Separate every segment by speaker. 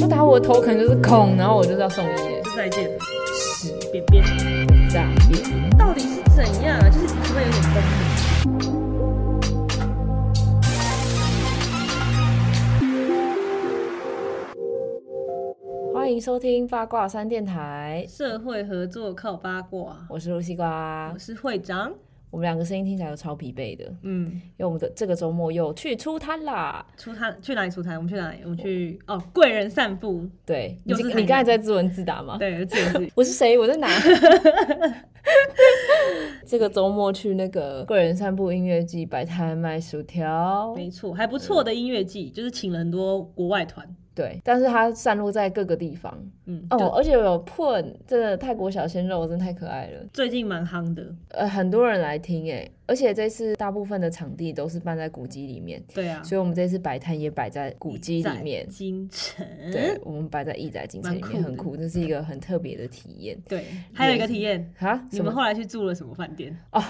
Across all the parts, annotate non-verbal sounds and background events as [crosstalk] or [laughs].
Speaker 1: 不打我的头可能就是空，然后我就是要送医耶，
Speaker 2: 就再见了，
Speaker 1: 屎
Speaker 2: 便便，
Speaker 1: 诈骗。
Speaker 2: 到底是怎样啊？就是会不会有点崩溃？
Speaker 1: 欢迎收听八卦三电台，
Speaker 2: 社会合作靠八卦，
Speaker 1: 我是露西瓜
Speaker 2: 我，是会长。
Speaker 1: 我们两个声音听起来都超疲惫的，
Speaker 2: 嗯，
Speaker 1: 因为我们的这个周末又去出摊啦。
Speaker 2: 出摊去哪里出摊？我们去哪里？我们去哦，贵人散步。
Speaker 1: 对，你你刚才在自问自答吗？
Speaker 2: 对，自问自答。[laughs]
Speaker 1: 我是谁？我在哪？[laughs] 这个周末去那个贵人散步音乐季摆摊卖薯条，
Speaker 2: 没错，还不错的音乐季，就是请了很多国外团。
Speaker 1: 对，但是它散落在各个地方
Speaker 2: 嗯，
Speaker 1: 哦，而且有 Pun，真的泰国小鲜肉真的太可爱了，
Speaker 2: 最近蛮夯的。
Speaker 1: 呃，很多人来听哎，而且这次大部分的场地都是办在古迹里面，
Speaker 2: 对啊，
Speaker 1: 所以我们这次摆摊也摆在古迹里面
Speaker 2: 在。京城。
Speaker 1: 对，我们摆在义载京城里面，
Speaker 2: 酷
Speaker 1: 很酷，这是一个很特别的体验
Speaker 2: 对，还有一个体验，
Speaker 1: 啊！
Speaker 2: 你们后来去住了什么饭店？
Speaker 1: 哦，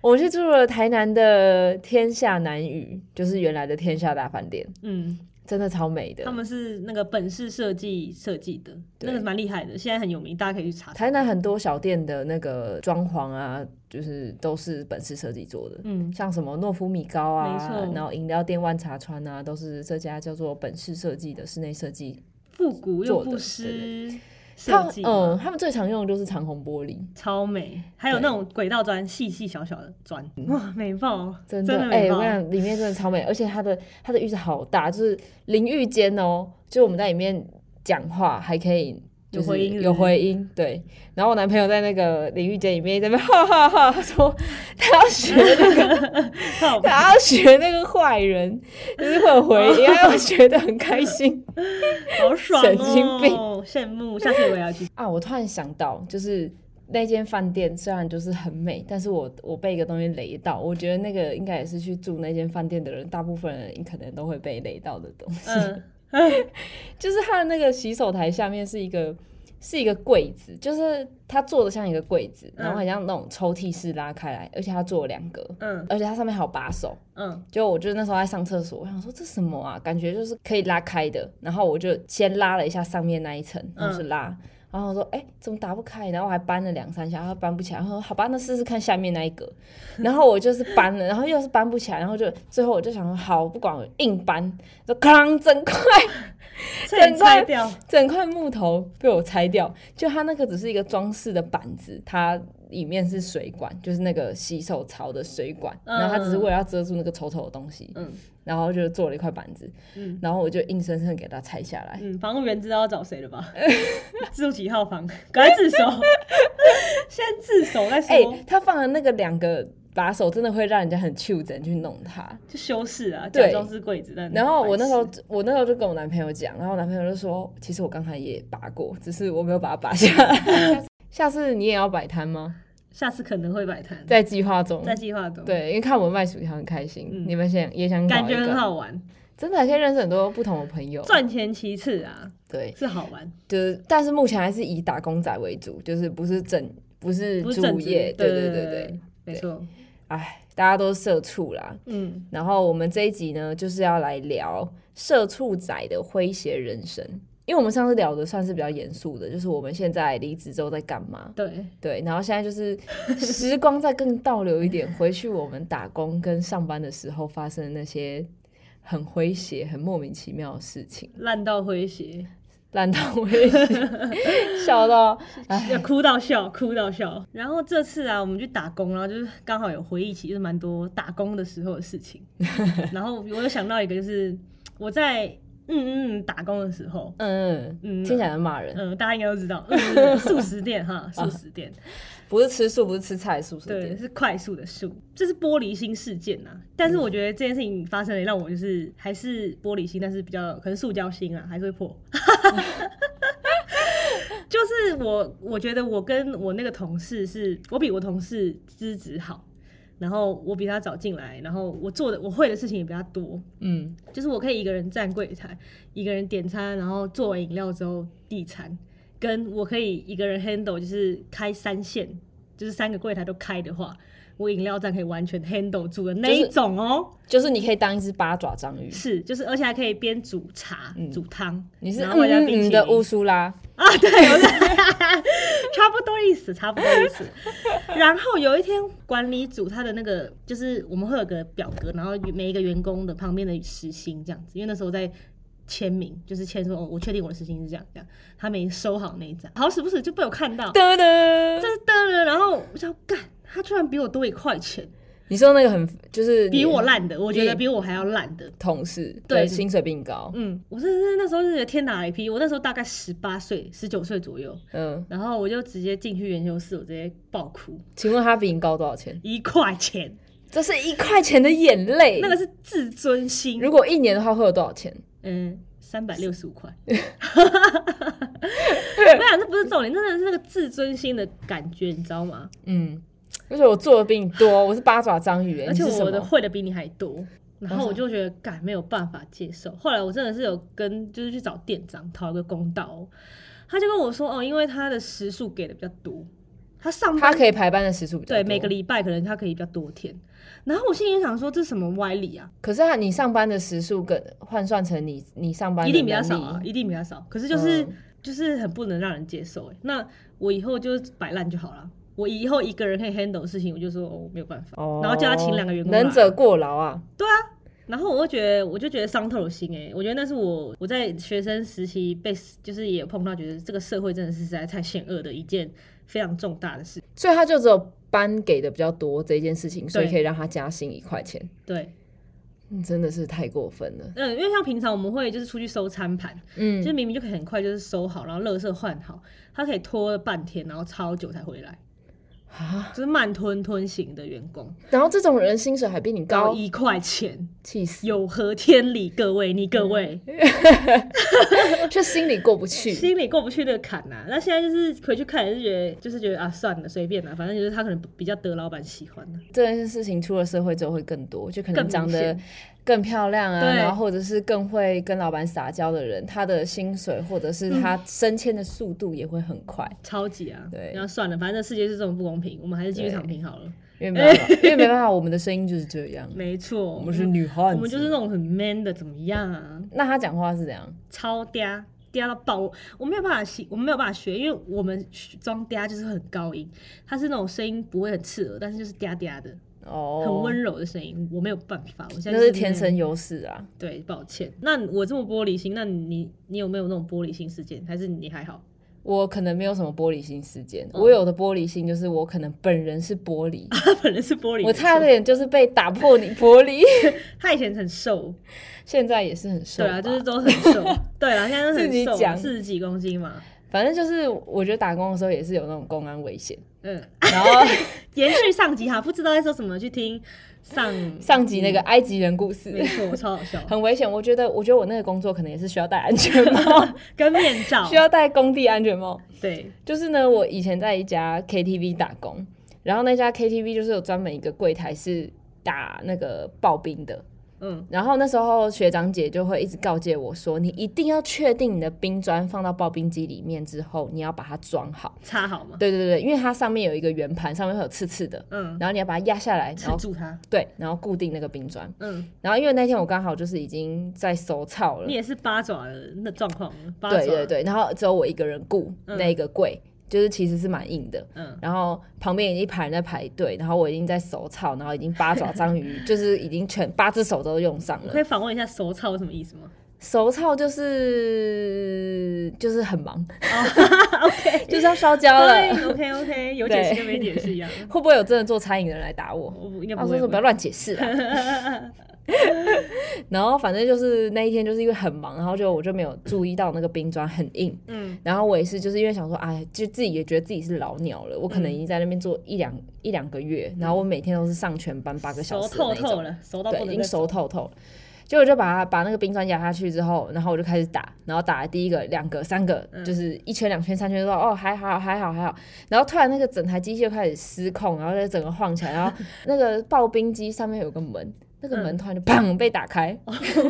Speaker 1: 我们去住了台南的天下南屿，就是原来的天下大饭店，
Speaker 2: 嗯，
Speaker 1: 真的超美的
Speaker 2: 他。们是那个本市设计设计的，那个蛮厉害的，现在很有名，大家可以去查查。
Speaker 1: 台南很多小店的那个装潢啊，就是都是本市设计做的，
Speaker 2: 嗯，
Speaker 1: 像什么诺夫米糕啊，然后饮料店万茶川啊，都是这家叫做本市设计的室内设计。
Speaker 2: 复古又不失
Speaker 1: 他
Speaker 2: 设计，
Speaker 1: 嗯，他们最常用的就是长虹玻璃，
Speaker 2: 超美，还有那种轨道砖，细细小小的砖，哇，美爆，
Speaker 1: 真
Speaker 2: 的
Speaker 1: 的，哎、我跟你。讲，里面真的超美，而且它的它的浴室好大，就是淋浴间哦，就我们在里面讲话还可以。就是
Speaker 2: 有回音
Speaker 1: 有回音，对。然后我男朋友在那个淋浴间里面在那边哈哈哈，他说他要学那个，[laughs] 他要学那个坏人，就是会有回音，他要学的很开心 [laughs]
Speaker 2: 好爽
Speaker 1: 神经病
Speaker 2: 哦，羡慕，下次我也要去。
Speaker 1: 啊！我突然想到，就是那间饭店虽然就是很美，但是我我被一个东西雷到，我觉得那个应该也是去住那间饭店的人，大部分人可能都会被雷到的东西。
Speaker 2: 嗯，[laughs]
Speaker 1: 就是它的那个洗手台下面是一个是一个柜子，就是它做的像一个柜子，然后很像那种抽屉式拉开来，而且它做了两格，
Speaker 2: 嗯
Speaker 1: 而且它上面还有把手。
Speaker 2: 嗯
Speaker 1: 就我就那时候在上厕所，我想说这什么啊？感觉就是可以拉开的，然后我就先拉了一下上面那一层，然后是拉。然后我说：“哎、怎么打不开？”然后我还搬了两三下，然后搬不起来。然后说：“好吧，那试试看下面那一格。[laughs] ”然后我就是搬了，然后又是搬不起来。然后就最后我就想说：“好，不管我硬搬，就哐整块 [laughs]
Speaker 2: 这也拆掉，
Speaker 1: 整块木头被我拆掉，就它那个只是一个装饰的板子，它里面是水管，就是那个洗手槽的水管，
Speaker 2: 嗯
Speaker 1: 然后他只是为了要遮住那个丑丑的东西，
Speaker 2: 嗯
Speaker 1: 然后就做了一块板子，
Speaker 2: 嗯
Speaker 1: 然后我就硬生生地给它拆下来。
Speaker 2: 嗯，房务员知道要找谁了吧？[laughs] 住几号房？赶快自首，[laughs] 先自首再
Speaker 1: 哎、
Speaker 2: 说，
Speaker 1: 它放的那个两个把手真的会让人家很袖整去弄它。
Speaker 2: 就修饰啊，
Speaker 1: 对
Speaker 2: 假装是柜子，但
Speaker 1: 然后我那时候，我那时候就跟我男朋友讲，然后我男朋友就说，其实我刚才也拔过，只是我没有把它拔下来。[laughs] 下次你也要摆摊吗？
Speaker 2: 下次可能会摆摊，
Speaker 1: 在计划中，
Speaker 2: 在计划中，，
Speaker 1: 对，因为看我们卖薯条很开心，
Speaker 2: 嗯。
Speaker 1: 你们想也想
Speaker 2: 感觉很好玩，
Speaker 1: 真的可以认识很多不同的朋友。
Speaker 2: 赚钱其次啊，
Speaker 1: 对，
Speaker 2: 是好玩，
Speaker 1: 就是但是目前还是以打工仔为主，就是不是正不是主业，对
Speaker 2: 对
Speaker 1: 对对对
Speaker 2: 对，没错，
Speaker 1: 哎，大家都社畜啦。
Speaker 2: 嗯，
Speaker 1: 然后我们这一集呢，就是要来聊社畜仔的诙谐人生。因为我们上次聊的算是比较严肃的，就是我们现在离职之后在干嘛？
Speaker 2: 对，
Speaker 1: 对，然后现在就是时光再更倒流一点，回去我们打工跟上班的时候发生的那些很诙谐、很莫名其妙的事情，
Speaker 2: 烂到诙谐，[laughs]
Speaker 1: 烂到诙谐，笑到哎，[laughs]
Speaker 2: 要哭到笑，哭到笑。然后这次啊，我们去打工，然后就是刚好有回忆起，就是蛮多打工的时候的事情。[laughs] 然后我有想到一个，就是我在嗯嗯嗯打工的时候，
Speaker 1: 嗯，
Speaker 2: 嗯
Speaker 1: 听起来很骂人，
Speaker 2: 嗯，大家应该都知道，[laughs] 素食店哈，素食店，[laughs]
Speaker 1: 不是吃素，不是吃菜，素食
Speaker 2: 对，
Speaker 1: 店。
Speaker 2: 是快速的素，这是玻璃心事件呐、但是我觉得这件事情发生了，让我就是还是玻璃心，但是比较可能塑胶心啊，还是会破。[laughs] 就是我，我觉得我跟我那个同事是，我比我同事资质好，然后我比他早进来，然后我做的我会的事情也比他多，
Speaker 1: 嗯，
Speaker 2: 就是我可以一个人站柜台，一个人点餐，然后做完饮料之后递餐，跟我可以一个人 handle 就是开三线，就是三个柜台都开的话，我饮料站可以完全 handle 住的那一种哦。
Speaker 1: 就是你可以当一只八爪章鱼，
Speaker 2: 是，就是而且还可以边煮茶、煮汤。
Speaker 1: 你是
Speaker 2: 然后加
Speaker 1: 嗯嗯
Speaker 2: 冰淇淋
Speaker 1: 的乌苏拉，
Speaker 2: 啊，对，[laughs] 差不多意思，差不多意思。然 [laughs] 后有一天，管理组他的那个就是我们会有个表格，然后每一个员工的旁边的时薪这样子，因为那时候在签名，就是签说哦，我确定我的时薪是这样这样，他没收好那一张，好死不死就被我看到，
Speaker 1: 噔噔，
Speaker 2: 这是的了，然后我想干，他居然比我多一块钱，
Speaker 1: 你说那个很就是
Speaker 2: 比我烂的，我觉得比我还要烂的。
Speaker 1: 同事，
Speaker 2: 对
Speaker 1: 对，薪水比你高，
Speaker 2: 嗯，我真的是那时候是觉得天打雷劈，我那时候大概十八岁、十九岁左右，
Speaker 1: 嗯，
Speaker 2: 然后我就直接进去研究室，我直接爆哭，
Speaker 1: 请问他比你高多少钱？
Speaker 2: 一块钱，[laughs]
Speaker 1: 这是一块钱的眼泪，
Speaker 2: 那个是自尊心。
Speaker 1: 如果一年的话会有多少钱？
Speaker 2: 嗯，三百六十五块。[laughs] 我想这不是重点，真的是那个自尊心的感觉，你知道吗？
Speaker 1: 嗯，[tsk] 而且我做的比你多，我是八爪章鱼、欸，
Speaker 2: 而且我的？会的比你还多，然后我就觉得，干没有办法接受。后来我真的是有跟，就是去找店长讨一个公道哦、他就跟我说，哦，因为他的时数给的比较多，他上班
Speaker 1: 他可以排班的时数比较多
Speaker 2: 对每个，礼拜可能他可以比较多天。然后我心里想说，这什么歪理啊？
Speaker 1: 可是他你上班的时数跟换算成你你上班的
Speaker 2: 一定比较少啊，一定比较少。可是就是、
Speaker 1: 嗯
Speaker 2: 就是很不能让人接受哎。那我以后就摆烂就好了。我以后一个人可以 handle 的事情，我就说哦没有办法，
Speaker 1: 哦
Speaker 2: 然后叫他请两个员工
Speaker 1: 能者过劳啊。
Speaker 2: 对啊然后我就觉得，我就觉得伤透了心哎、我觉得那是我我在学生时期被，就是也碰到，觉得这个社会真的是实在太险恶的一件非常重大的事。
Speaker 1: 所以他就只有班给的比较多这一件事情，所以可以让他加薪一块钱，
Speaker 2: 对，
Speaker 1: 嗯真的是太过分了。
Speaker 2: 嗯，因为像平常我们会就是出去收餐盘，
Speaker 1: 嗯
Speaker 2: 就是明明就可以很快就是收好，然后垃圾换好，他可以拖了半天，然后超久才回来，
Speaker 1: 啊，
Speaker 2: 就是慢吞吞型的员工，
Speaker 1: 然后这种人薪水还比你高，
Speaker 2: 高一块钱，
Speaker 1: 气死，
Speaker 2: 有何天理？各位，你各位、[laughs]
Speaker 1: 就心里过不去。
Speaker 2: 心里过不去那个坎呐、那现在就是回去看，也是觉得就是觉得啊，算了，随便啦，反正就是他可能比较得老板喜欢的。
Speaker 1: 这件事情出了社会之后会更多，就可能
Speaker 2: 更明
Speaker 1: 长得
Speaker 2: 显
Speaker 1: 更漂亮啊，然后或者是更会跟老板撒娇的人，他的薪水或者是他升迁的速度也会很快，
Speaker 2: 超级啊！
Speaker 1: 对
Speaker 2: 然后算了，反正这世界是这么不公平，我们还是继续躺平好了。
Speaker 1: 因为没办法，[laughs] 因为没办法，我们的声音就是这样，
Speaker 2: 没错，
Speaker 1: 我们是女汉子，
Speaker 2: 我们就是那种很 man 的，怎么样啊？
Speaker 1: 那他讲话是怎样？
Speaker 2: 超嗲嗲到爆，我没有办法学，我们没有办法学，因为我们装嗲就是很高音，他是那种声音不会很刺耳，但是就是嗲嗲的，
Speaker 1: 哦，
Speaker 2: 很温柔的声音，我没有办法，我现在
Speaker 1: 那
Speaker 2: 就是
Speaker 1: 天生优势啊。
Speaker 2: 对，抱歉。那我这么玻璃心，那你你有没有那种玻璃心事件？还是你还好？
Speaker 1: 我可能没有什么玻璃心事件，
Speaker 2: 嗯
Speaker 1: 我有的玻璃心就是我可能本人是玻璃，[laughs]
Speaker 2: 他本人是玻璃，
Speaker 1: 我差点就是被打破你玻璃，[laughs]
Speaker 2: 他以前很瘦，
Speaker 1: 现在也是很瘦吧。
Speaker 2: 对啊，就是都很瘦，[laughs] 对啊，现在都很瘦，
Speaker 1: 讲
Speaker 2: 四十几公斤嘛，
Speaker 1: 反正就是我觉得打工的时候也是有那种公安危险，
Speaker 2: 嗯，
Speaker 1: 然后 [laughs]
Speaker 2: 延续上集哈，不知道在说什么，去听上 [laughs]
Speaker 1: 上集那个埃及人故事。
Speaker 2: 没错，超好笑，[laughs]
Speaker 1: 很危险。我觉得，我觉得我那个工作可能也是需要戴安全帽，
Speaker 2: 跟面罩。
Speaker 1: 需，要戴工地安全帽。
Speaker 2: 对，
Speaker 1: 就是呢，我以前在一家 KTV 打工，然后那家 KTV 就是有专门一个柜台是打那个刨冰的。
Speaker 2: 嗯，
Speaker 1: 然后那时候学长姐就会一直告诫我说，你一定要确定你的冰砖放到刨冰机里面之后，你要把它装好。
Speaker 2: 插好嘛，
Speaker 1: 对对对，因为它上面有一个圆盘，上面会有刺刺的，
Speaker 2: 嗯，
Speaker 1: 然后你要把它压下来，然后
Speaker 2: 住它，
Speaker 1: 对，然后固定那个冰砖。
Speaker 2: 嗯，
Speaker 1: 然后因为那天我刚好就是已经在手操了。
Speaker 2: 你，也是八爪的那状况，八爪，
Speaker 1: 对对，对，然后只有我一个人顾
Speaker 2: 嗯。
Speaker 1: 那个柜，就是其实是蛮硬的。
Speaker 2: 嗯，
Speaker 1: 然后旁边已经一排人在排队，然后我已经在手操，然后已经八爪章鱼，[laughs] 就是已经全八只手都用上了
Speaker 2: 可。以访问一下手操是什么意思吗？
Speaker 1: 手操就是就是很忙
Speaker 2: ，OK，[laughs]
Speaker 1: 就是要烧焦了。
Speaker 2: 对，OK OK，有解释跟没解释一样。[laughs]
Speaker 1: 会不会有真的做餐饮的人来打我？
Speaker 2: 我不应该不会
Speaker 1: 说不要乱解释啊。[laughs] 然后反正就是那一天就是因为很忙，然后就我就没有注意到那个冰砖很硬，
Speaker 2: 嗯，
Speaker 1: 然后我也是就是因为想说，哎，就自己也觉得自己是老鸟了，我可能已经在那边做一两一两个月，然后我每天都是上全班八个小时的那种，
Speaker 2: 透透了，熟到
Speaker 1: 对，已经熟透透了。结果就把它把那个冰砖压下去之后，然后我就开始打，然后打了第一个、两个、三个，
Speaker 2: 嗯。
Speaker 1: 就是一圈、两圈、三圈，说哦还好还好还好，然后突然那个整台机器就开始失控，然后就整个晃起来，然后那个刨冰机上面有个门，那个门突然就砰被打开，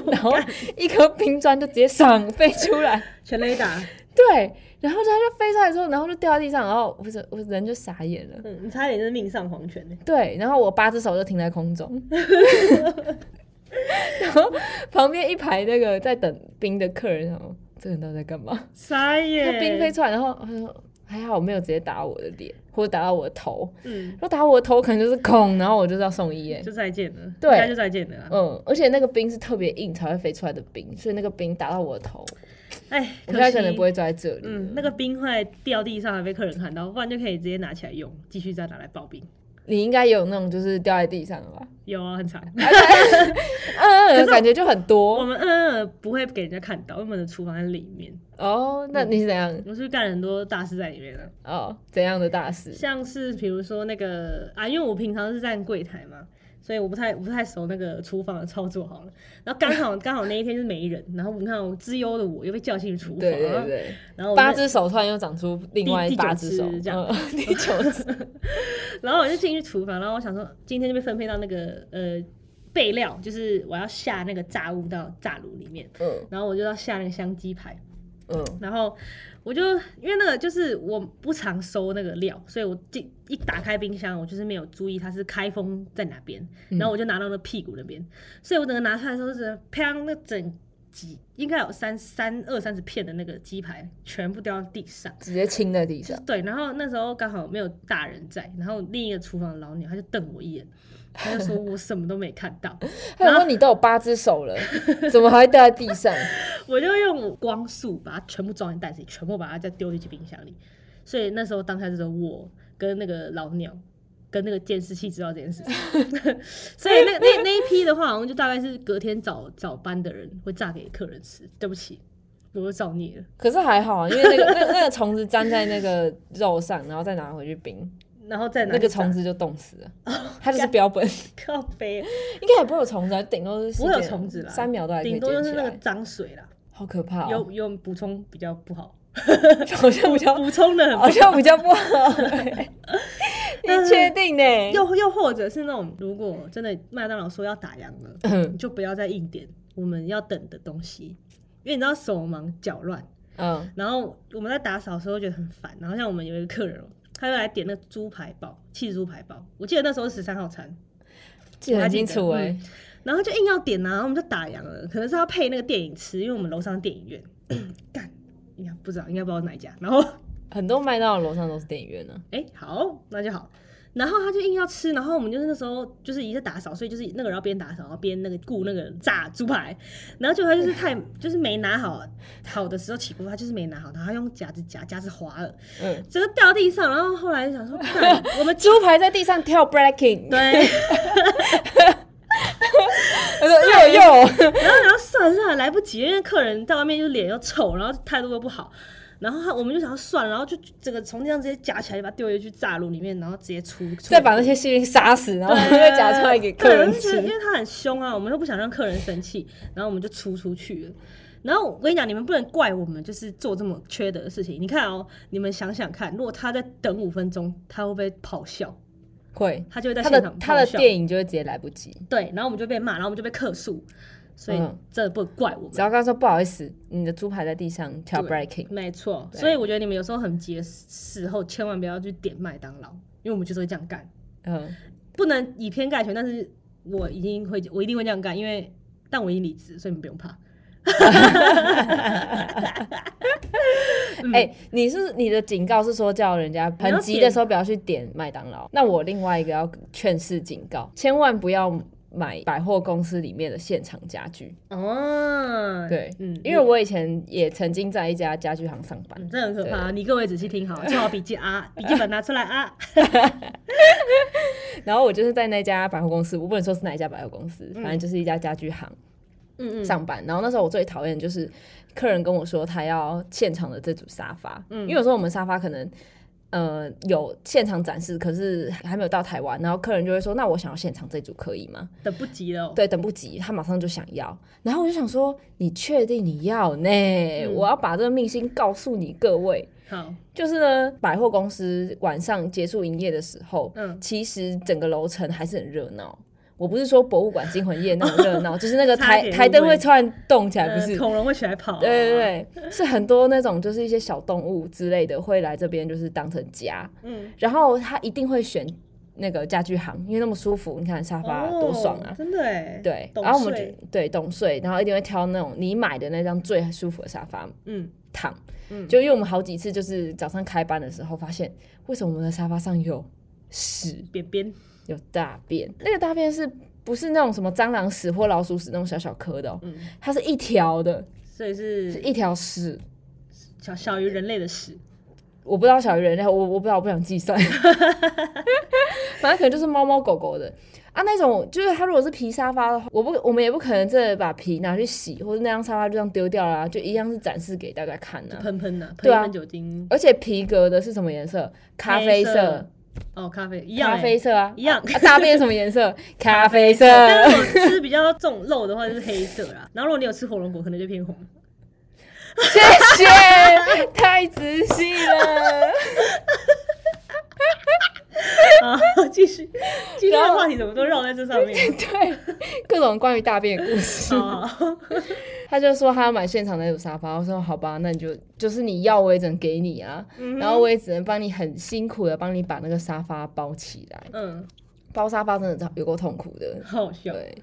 Speaker 1: 然后一颗冰砖就直接爽飞出来，
Speaker 2: 全雷打。
Speaker 1: 对，然后它就飞出来之后，然后就掉在地上，然后我我人就傻眼了。
Speaker 2: 嗯，你差点就是命丧黄泉呢。
Speaker 1: 对，然后我八只手就停在空中，[laughs] 然后旁边一排那个在等冰的客人，然后这个人到底在干嘛？
Speaker 2: 傻眼。
Speaker 1: 冰飞出来，然后他说还好我没有直接打到我的脸，或者打到我的头。
Speaker 2: 嗯，
Speaker 1: 如果打我的头，可能就是空，然后我就是要送医院。
Speaker 2: 就再见了。
Speaker 1: 对
Speaker 2: 应该就再见了啦。
Speaker 1: 嗯，而且那个冰是特别硬才会飞出来的冰，所以那个冰打到我的头，
Speaker 2: 哎，
Speaker 1: 我现在可能不会坐在这里。
Speaker 2: 嗯，那个冰块掉地上还被客人看到，不然就可以直接拿起来用，继续再拿来刨冰。
Speaker 1: 你应该也有那种就是掉在地上的吧？
Speaker 2: 有啊，很长。
Speaker 1: 嗯，感觉就很多
Speaker 2: 我
Speaker 1: 多
Speaker 2: 们嗯嗯不会给人家看到，因为我们的厨房在里面，
Speaker 1: 哦。那你是怎样？
Speaker 2: 我是干了很多大事在里面的，
Speaker 1: 哦，怎样的大事？
Speaker 2: 像是比如说那个啊，因为我平常是站柜台嘛。所以我不太我不太熟那个厨房的操作好了，然后刚好刚好那一天就是没人，然后你看我资优的我又被叫进厨房，
Speaker 1: 对对对，
Speaker 2: 然后我
Speaker 1: 八只手突然又长出另外
Speaker 2: 第第九
Speaker 1: 八只手，
Speaker 2: 这样
Speaker 1: 嗯 [laughs] 第九只。[laughs]
Speaker 2: 然后我就进去厨房，然后我想说今天就被分配到那个呃备料，就是我要下那个炸物到炸炉里面，
Speaker 1: 嗯。
Speaker 2: 然后我就要下那个香鸡排，
Speaker 1: 嗯。
Speaker 2: 然后我就因为那个就是我不常收那个料，所以我进一打开冰箱，我就是没有注意它是开封在哪边，然后我就拿到那屁股那边，所以我整个拿出来的时候就是啪，那整几应该有三三二三十片的那个鸡排全部掉到地上。
Speaker 1: 直接亲在地上。
Speaker 2: 对，然后那时候刚好没有大人在，然后另一个厨房的老鸟他就瞪我一眼，他就说我什么都没看到，
Speaker 1: 还有说你都有八只手了，怎么还掉在地上？[laughs]
Speaker 2: 我就用光速把它全部装进袋子里，全部把它再丢进去冰箱里。所以那时候当下就是我跟那个老鸟跟那个监视器知道这件事情，[laughs] 所以那那那一批的话，好像就大概是隔天早早班的人会炸给客人吃。对不起，我又造孽了。
Speaker 1: 可是还好啊，因为那个那那个虫子粘在那个肉上，然后再拿回去冰，
Speaker 2: 然后再拿
Speaker 1: 那个虫子就冻死了。它就是标本，
Speaker 2: 靠背，[laughs]
Speaker 1: 应该也不会有虫子啊，顶多是
Speaker 2: 不会有虫子啦，
Speaker 1: 三秒都还
Speaker 2: 顶多就是那个脏水啦。
Speaker 1: 好可怕哦，
Speaker 2: 有有补充比较不好，[laughs]
Speaker 1: 好像比较
Speaker 2: 补充的
Speaker 1: 好像比较不好。[laughs] 你确定呢？
Speaker 2: 又又或者是那种，如果真的麦当劳说要打烊了，
Speaker 1: 嗯
Speaker 2: 你就不要再硬点我们要等的东西，因为你知道手忙脚乱，
Speaker 1: 嗯
Speaker 2: 然后我们在打扫的时候觉得很烦，然后像我们有一个客人哦，他又来点那个猪排包，气猪排包，我记得那时候是十三号餐，
Speaker 1: 记得很清楚哎、
Speaker 2: 嗯。然后就硬要点啊，然后我们就打烊了，可能是要配那个电影吃，因为我们楼上电影院，[clears throat] 干，应该不知道，应该不知道哪一家，然后。
Speaker 1: 很多麦当劳楼上都是电影院呢、
Speaker 2: 哎、好，那就好。然后他就硬要吃，然后我们就是那时候就是一直打扫，所以就是那个人要边打扫，然后边那个顾那个炸猪排，然后就他就是太就是没拿好，好的时候起锅，他就是没拿好，然后他用夹子夹，夹子滑了，
Speaker 1: 嗯，
Speaker 2: 整个掉地上，然后后来就想说，[laughs] 干我们
Speaker 1: 猪排在地上跳 breaking，
Speaker 2: 对，[laughs]
Speaker 1: 他说 [laughs] 又又，
Speaker 2: 然后然后算了算了，来不及，因为客人在外面就脸又臭，然后态度又不好。然后他我们就想要算了，然后就整个从地上直接夹起来，就把它丢进去炸炉里面，然后直接出，出
Speaker 1: 再把那些细菌杀死，然后
Speaker 2: 对
Speaker 1: 再夹出来给客人吃
Speaker 2: 因。为他很凶啊，我们又不想让客人生气，然后我们就出出去了。然后我跟你讲，你们不能怪我们，就是做这么缺德的事情。你看哦，你们想想看，如果他在等五分钟，他会不会咆哮？
Speaker 1: 会，
Speaker 2: 他就会在
Speaker 1: 他
Speaker 2: 现场
Speaker 1: 的他的电影就会直接来不及。
Speaker 2: 对，然后我们就被骂，然后我们就被客诉，所以
Speaker 1: 嗯
Speaker 2: 这不能怪我们
Speaker 1: 只。要跟他说不好意思，你的猪排在地上跳 breaking，
Speaker 2: 没错，所以我觉得你们有时候很急的时候，千万不要去点麦当劳，因为我们就是会这样干。
Speaker 1: 嗯，
Speaker 2: 不能以偏概全，但是我一定会，我一定会这样干，因为但我已经离职，所以你们不用怕。[laughs]
Speaker 1: 哎、你是你的警告是说叫人家很急的时候不要去点麦当劳。那我另外一个要劝示警告，千万不要买百货公司里面的现场家具。
Speaker 2: 哦，
Speaker 1: 对，
Speaker 2: 嗯，
Speaker 1: 因为我以前也曾经在一家家具行上班。
Speaker 2: 嗯，这很可怕，你各位仔细听好，[laughs] 做好笔记啊，笔记本拿出来啊。[laughs]
Speaker 1: 然后我就是在那家百货公司，我不能说是哪一家百货公司，反正就是一家家具行
Speaker 2: 嗯嗯，
Speaker 1: 上班。然后那时候我最讨厌的就是客人跟我说他要现场的这组沙发，
Speaker 2: 嗯
Speaker 1: 因为有时候我们沙发可能。呃，有现场展示，可是还没有到台湾，然后客人就会说：“那我想要现场这组可以吗
Speaker 2: 等不及了哦。？”
Speaker 1: 对，等不及，他马上就想要。然后我就想说：“你确定你要呢？
Speaker 2: 嗯
Speaker 1: 我要把这个秘辛告诉你各位。
Speaker 2: 好，
Speaker 1: 就是呢，百货公司晚上结束营业的时候，
Speaker 2: 嗯
Speaker 1: 其实整个楼层还是很热闹。我不是说博物馆惊魂夜那种热闹，[laughs] 就是那个台台灯会突然动起来，不
Speaker 2: 呃
Speaker 1: 是？
Speaker 2: 恐龙会起来跑、啊，
Speaker 1: 对对对，是很多那种就是一些小动物之类的会来这边，就是当成家。
Speaker 2: 嗯，
Speaker 1: 然后他一定会选那个家具行，因为那么舒服，你看沙发多爽啊！
Speaker 2: 哦真的哎，
Speaker 1: 对，然后我们对懂睡，然后一定会挑那种你买的那张最舒服的沙发
Speaker 2: 嗯
Speaker 1: 躺。
Speaker 2: 嗯
Speaker 1: 就因为我们好几次就是早上开班的时候，发现为什么我们的沙发上有屎、
Speaker 2: 边边
Speaker 1: 有大便？那个大便是不是那种什么蟑螂屎或老鼠屎那种小小颗的、哦？
Speaker 2: 嗯，
Speaker 1: 它是一条的，
Speaker 2: 所以是
Speaker 1: 是一条屎。
Speaker 2: 小小于人类的屎，
Speaker 1: 我不知道小于人类，我我不知道，我不想计算，[laughs] 反正可能就是猫猫狗狗的啊。那种就是它如果是皮沙发的话，我不我们也不可能真的把皮拿去洗，或者那张沙发就这样丢掉啦，就一样是展示给大家看的、
Speaker 2: 喷喷的，喷
Speaker 1: 对啊
Speaker 2: 一喷酒精，
Speaker 1: 而且皮革的是什么颜色？咖啡色，
Speaker 2: 哦，咖啡一样欸，
Speaker 1: 咖啡色啊，
Speaker 2: 一样
Speaker 1: 啊大便什么颜色？[laughs] 咖啡色。
Speaker 2: 但是我吃比较重肉的话就是黑色啦，然后如果你有吃火龙果，可能就偏红。[laughs]
Speaker 1: 谢谢，太仔细了。[laughs]
Speaker 2: 啊，继续，今天的话题怎么都绕在这上面？[laughs]
Speaker 1: 对，各种关于大便的故事。[laughs]
Speaker 2: 哦，
Speaker 1: 他就说他要买现场那种沙发，我说好吧，那你就就是你要我也只能给你啊，
Speaker 2: 嗯
Speaker 1: 然后我也只能帮你很辛苦的帮你把那个沙发包起来，
Speaker 2: 嗯，
Speaker 1: 包沙发真的有够痛苦的，
Speaker 2: 好笑。
Speaker 1: 对。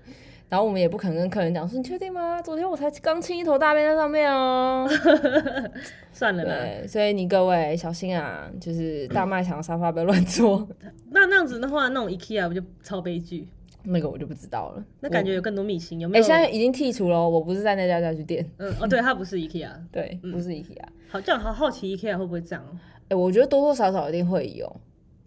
Speaker 1: 然后我们也不可能跟客人讲说你确定吗？昨天我才刚清一头大便在上面哦。[laughs]
Speaker 2: 算了啦，
Speaker 1: 所以你各位小心啊，就是大卖场的沙发不要乱坐。
Speaker 2: 那那样子的话，那种 IKEA 不就超悲剧？
Speaker 1: 那个我就不知道了。
Speaker 2: 那感觉有更多秘辛，有没
Speaker 1: 哎、
Speaker 2: 有？
Speaker 1: 现在已经剔除了，我不是在那家家具店，
Speaker 2: 嗯，哦，对，它不是 IKEA。[laughs]
Speaker 1: 对，
Speaker 2: 嗯
Speaker 1: 不是 IKEA。
Speaker 2: 好，这样好好奇 IKEA 会不会这样？
Speaker 1: 哎、我觉得多多少少一定会有，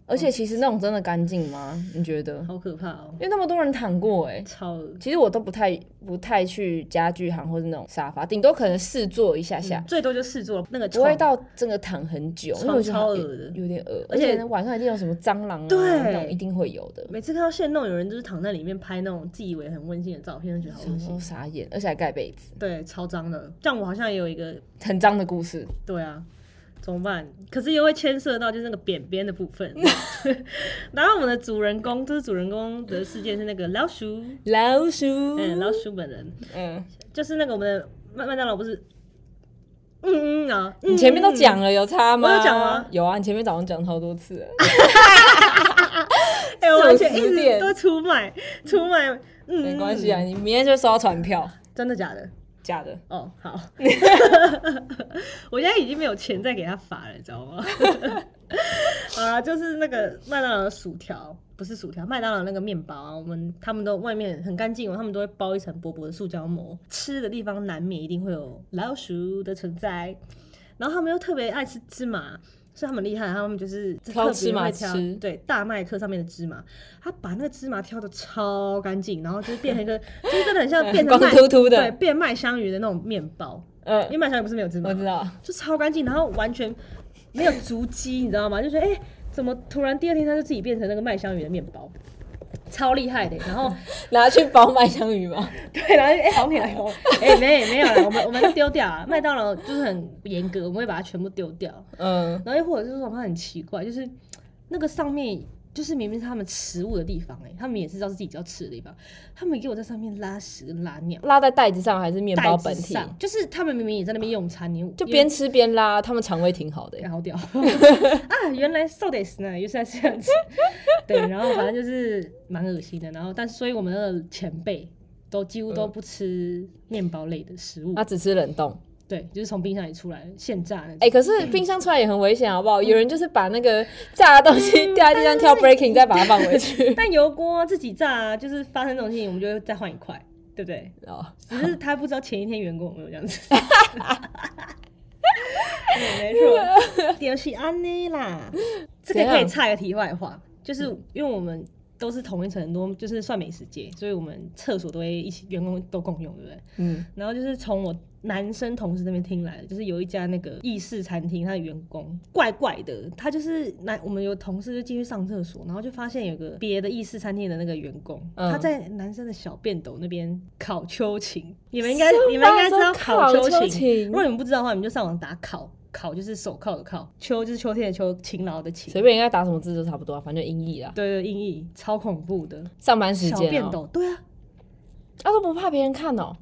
Speaker 1: 而且其实那种真的干净吗？你觉得？
Speaker 2: 好可怕哦，
Speaker 1: 因为那么多人躺过、哎，
Speaker 2: 超恶
Speaker 1: 其实我都不太不太去家具行或者那种沙发，顶多可能试坐一下下，
Speaker 2: 嗯最多就试坐那个
Speaker 1: 不会到真的躺很久，因为
Speaker 2: 超超恶的
Speaker 1: 有点恶，
Speaker 2: 而且
Speaker 1: 而且晚上一定有什么蟑螂啊，
Speaker 2: 对
Speaker 1: 那种一定会有的。
Speaker 2: 每次看到现弄有人就是躺在里面拍那种自以为很温馨的照片，就觉得好恶心。
Speaker 1: 傻眼，而且还盖被子，
Speaker 2: 对，超脏的。像我好像也有一个，
Speaker 1: 很脏的故事。
Speaker 2: 对啊，怎么办？可是又会牵涉到就是那个扁扁的部分。[laughs] 然后我们的主人公，就是主人公的事件是那个老鼠，
Speaker 1: 老鼠，
Speaker 2: 嗯，老鼠本人
Speaker 1: 嗯，
Speaker 2: 就是那个我们的麦麦当劳不是，嗯嗯啊，嗯
Speaker 1: 你前面都
Speaker 2: 嗯
Speaker 1: 讲了，有差吗？
Speaker 2: 我有讲吗？
Speaker 1: 有啊，你前面早上讲好多次了。[laughs]
Speaker 2: 哎、我完全一直都出卖出卖，嗯，
Speaker 1: 没关系啊，你明天就收到传票，
Speaker 2: 真的假的？
Speaker 1: 假的。
Speaker 2: 哦，好，[laughs] 我现在已经没有钱再给他发了，你知道吗？[laughs] 好啦，就是那个麦当劳的薯条，不是薯条，麦当劳那个面包啊，我们他们都外面很干净哦，他们都会包一层薄薄的塑胶膜，吃的地方难免一定会有老鼠的存在，然后他们又特别爱吃芝麻。是他们厉害，他们就是
Speaker 1: 挑芝麻吃
Speaker 2: 对大麦克上面的芝麻，他把那个芝麻挑的超干净，然后就是变成一个，[laughs] 就是真的很像变成
Speaker 1: 光秃秃的
Speaker 2: 对，变麦香鱼的那种面包，
Speaker 1: 嗯
Speaker 2: 因为，麦香鱼不是没有芝麻吗，
Speaker 1: 我知道。
Speaker 2: 就超干净，然后完全没有足迹，你知道吗？就觉得哎、怎么突然第二天它就自己变成那个麦香鱼的面包，超厉害的。[laughs] 然后
Speaker 1: 拿去包麦香鱼吗？[laughs]
Speaker 2: 对，然后哎、好便宜哦，哎、没没有了，我们我们丢掉啊。[laughs] 麦当劳就是很严格，我们会把它全部丢掉。
Speaker 1: 嗯，
Speaker 2: 然后又或者是说它很奇怪，就是那个上面。就是明明是他们食物的地方、哎，他们也是知道是自己要吃的地方，他们给我在上面拉屎跟拉尿，
Speaker 1: 拉在袋子上还是面包本体？
Speaker 2: 上，就是他们明明也在那边用餐，你
Speaker 1: 就边吃边拉，他们肠胃挺好的
Speaker 2: 欸。好屌 [laughs] 啊！原来 so this 呢，原来是这样子。对，然后反正就是蛮恶心的。然后，但所以我们的前辈都几乎都不吃面包类的食物，
Speaker 1: 他只吃冷冻。
Speaker 2: 对，就是从冰箱里出来现炸那种。
Speaker 1: 哎、可是冰箱出来也很危险，好不好？有人就是把那个炸的东西掉在地上跳 breaking，再把它放回去。[laughs]
Speaker 2: 但油锅自己炸、啊，就是发生这种事情，我们就会再换一块，对不对？
Speaker 1: 哦，
Speaker 2: 只是他不知道前一天员工有没有这样子。[laughs] 对没错，[laughs] 就是安妮啦。这个可以插一个题外话，就是因为我们都是同一层，很多就是算美食街，所以我们厕所都会一起员工都共用，对不对？
Speaker 1: 嗯，
Speaker 2: 然后就是从我男生同事那边听来的，就是有一家那个意式餐厅，他的员工怪怪的，他就是男我们有同事就进去上厕所，然后就发现有个别的意式餐厅的那个员工，
Speaker 1: 嗯
Speaker 2: 他在男生的小便斗那边烤秋芹，你们应该你们应该知道
Speaker 1: 烤
Speaker 2: 秋
Speaker 1: 秋
Speaker 2: 芹，如果你们不知道的话，你们就上网打烤。考就是手铐的铐，秋就是秋天的秋，勤劳的勤。
Speaker 1: 随便应该打什么字都差不多啊，反正就音译啦。
Speaker 2: 对对，音译超恐怖的，
Speaker 1: 上班时
Speaker 2: 小
Speaker 1: 间小，
Speaker 2: 便斗，对啊，
Speaker 1: 啊都不怕别人看哦。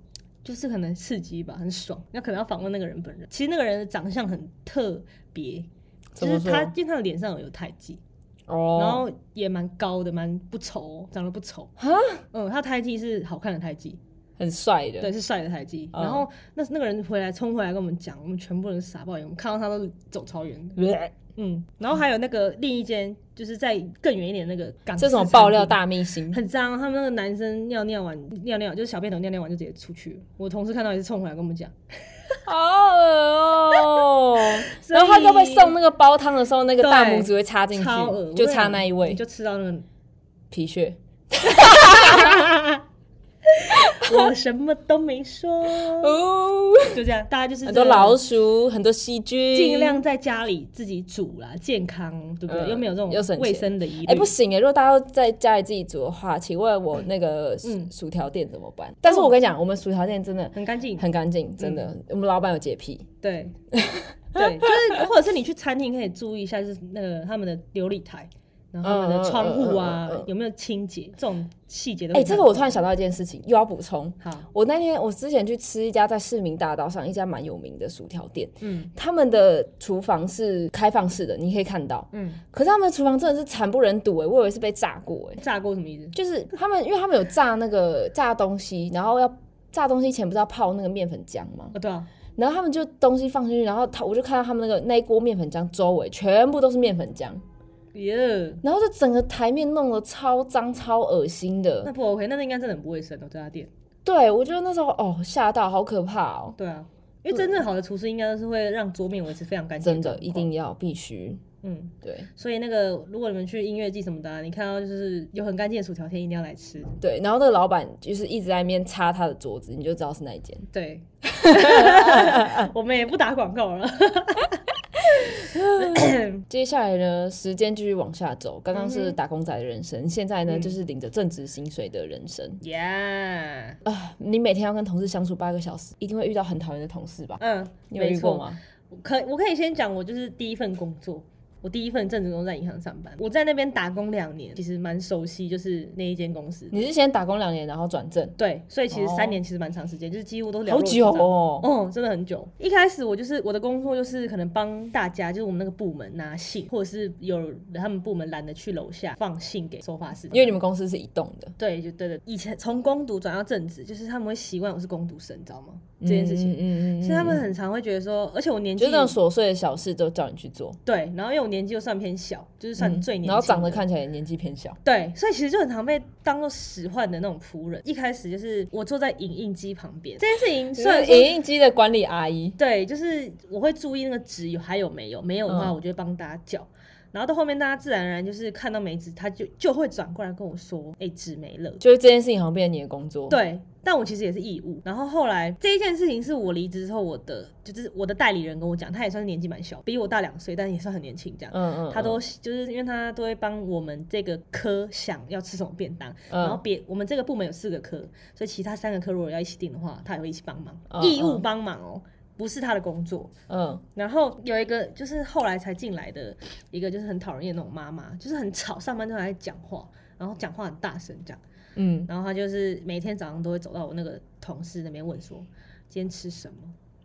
Speaker 2: 就是可能刺激吧，很爽。那可能要访问那个人本人。其实那个人的长相很特别，就是他，
Speaker 1: 说
Speaker 2: 因为他的脸上有有胎记，
Speaker 1: 哦，
Speaker 2: 然后也蛮高的，蛮不丑哦，长得不丑。
Speaker 1: 哈，
Speaker 2: 嗯，他胎记是好看的胎记，
Speaker 1: 很帅的，
Speaker 2: 对，是帅的胎记。
Speaker 1: 嗯
Speaker 2: 然后那那个人回来冲回来跟我们讲，我们全部人傻爆眼，我们看到他都走超远的。[laughs] 嗯，然后还有那个另一间，就是在更远一点的那个港
Speaker 1: 这种爆料大明星，
Speaker 2: 很脏，他们那个男生尿尿完尿尿就是小便桶尿尿完就直接出去。我同事看到也是冲回来跟我们讲，[laughs]
Speaker 1: 好恶哦。[laughs] 然后他就会送那个煲汤的时候，那个大拇指会插进去，，就插那一位
Speaker 2: 就吃到那个。
Speaker 1: 皮屑。[laughs]
Speaker 2: 我什么都没说，
Speaker 1: 哦，
Speaker 2: 就这样，大家就是
Speaker 1: 很多老鼠，很多细菌，
Speaker 2: 尽量在家里自己煮啦，健康，对不对？
Speaker 1: 嗯
Speaker 2: 又没有这种卫生的疑虑。
Speaker 1: 哎、不行哎！如果大家都在家里自己煮的话，请问我那个薯
Speaker 2: 嗯
Speaker 1: 薯条店怎么办？但是我跟你讲，我们薯条店真的
Speaker 2: 很干净，
Speaker 1: 很干净，真的。我们老板有洁癖，
Speaker 2: 对，[laughs] 对，就是或者是你去餐厅可以注意一下，就是那个他们的琉璃台，然后他们的窗户啊
Speaker 1: 嗯嗯嗯嗯嗯
Speaker 2: 有没有清洁，这种细节的
Speaker 1: 哎、
Speaker 2: 会
Speaker 1: 这个我突然想到一件事情，又要补充。
Speaker 2: 好，
Speaker 1: 我那天我之前去吃一家在市民大道上一家蛮有名的薯条店，
Speaker 2: 嗯
Speaker 1: 他们的厨房是开放式的，你可以看到。
Speaker 2: 嗯，
Speaker 1: 可是他们的厨房真的是惨不忍睹哎，我以为是被炸过哎，
Speaker 2: 炸过什么意思？
Speaker 1: 就是他们因为他们有炸那个炸东西，然后要炸东西前不是要泡那个面粉浆吗？
Speaker 2: 哦，对啊，
Speaker 1: 然后他们就东西放进去，然后他我就看到他们那个那一锅面粉浆周围全部都是面粉浆，
Speaker 2: 耶，
Speaker 1: 然后就整个台面弄得超脏超恶心的那。
Speaker 2: 不 OK，那那应该真的很不卫生哦，这家店。
Speaker 1: 对我觉得那时候哦吓到，好可怕哦，
Speaker 2: 对啊，因为真正好的厨师应该都是会让桌面维持非常干净，
Speaker 1: 真的一定。要必须
Speaker 2: 嗯，
Speaker 1: 对
Speaker 2: 所以那个如果你们去音乐季什么的啊、你看到就是有很干净的薯条店，一定要来吃。
Speaker 1: 对。然后那个老板就是一直在那边擦他的桌子，你就知道是哪一间。
Speaker 2: 对，[laughs] 我们也不打广告了。[laughs] [coughs]
Speaker 1: 接下来呢，时间继续往下走，刚刚是打工仔的人生，现在呢
Speaker 2: 嗯
Speaker 1: 就是领着正职薪水的人生。
Speaker 2: Yeah，
Speaker 1: 啊，你每天要跟同事相处八个小时，一定会遇到很讨厌的同事吧？
Speaker 2: 嗯，
Speaker 1: 你有
Speaker 2: 没错。
Speaker 1: 遇过吗？
Speaker 2: 可我可以先讲，我就是第一份工作，我第一份正职工作在银行上班，我在那边打工两年，其实蛮熟悉，就是那一间公司。
Speaker 1: 你是先打工两年，然后转正，
Speaker 2: 对，所以其实
Speaker 1: 哦
Speaker 2: 三年其实蛮长时间，就是几乎都是了
Speaker 1: 好久哦。
Speaker 2: 哦，真的很久。一开始我就是我的工作就是可能帮大家，就是我们那个部门拿信，或者是有他们部门懒得去楼下放信给收发室，
Speaker 1: 因为你们公司是移动的
Speaker 2: 对，就对的。以前从攻读转到正职，就是他们会习惯我是攻读生，你知道吗？这件事情，
Speaker 1: 嗯嗯嗯
Speaker 2: 所以他们很常会觉得说，而且我年纪
Speaker 1: 就那种琐碎的小事都叫你去做，
Speaker 2: 对，然后因为我年纪又算偏小，就是算最年轻、
Speaker 1: 嗯然后长得看起来也年纪偏小。
Speaker 2: 对，所以其实就很常被当做使唤的那种仆人。一开始就是我坐在影印机旁边，这件事情虽然说
Speaker 1: 就是影印机的管理阿姨，
Speaker 2: 对，就是我会注意那个纸有还有没有，没有的话，
Speaker 1: 嗯
Speaker 2: 我就会帮大家叫。然后到后面，大家自然而然就是看到梅子，他就就会转过来跟我说：“哎、纸没了。
Speaker 1: 就是这件事情好像变成你的工作。，
Speaker 2: 对，但我其实也是义务。然后后来这一件事情是我离职之后，我的就是我的代理人跟我讲，他也算是年纪蛮小，比我大两岁，但也算很年轻这样。
Speaker 1: 嗯嗯，
Speaker 2: 他都就是因为他都会帮我们这个科想要吃什么便当，
Speaker 1: 嗯
Speaker 2: 然后别我们这个部门有四个科，所以其他三个科如果要一起订的话，他也会一起帮忙，
Speaker 1: 嗯
Speaker 2: 义务
Speaker 1: 嗯
Speaker 2: 帮忙哦，不是他的工作。
Speaker 1: 嗯
Speaker 2: 然后有一个就是后来才进来的一个就是很讨人厌那种妈妈，就是很吵，上班之后还在讲话，然后讲话很大声这样。
Speaker 1: 嗯
Speaker 2: 然后他就是每天早上都会走到我那个同事那边问说今天吃什么，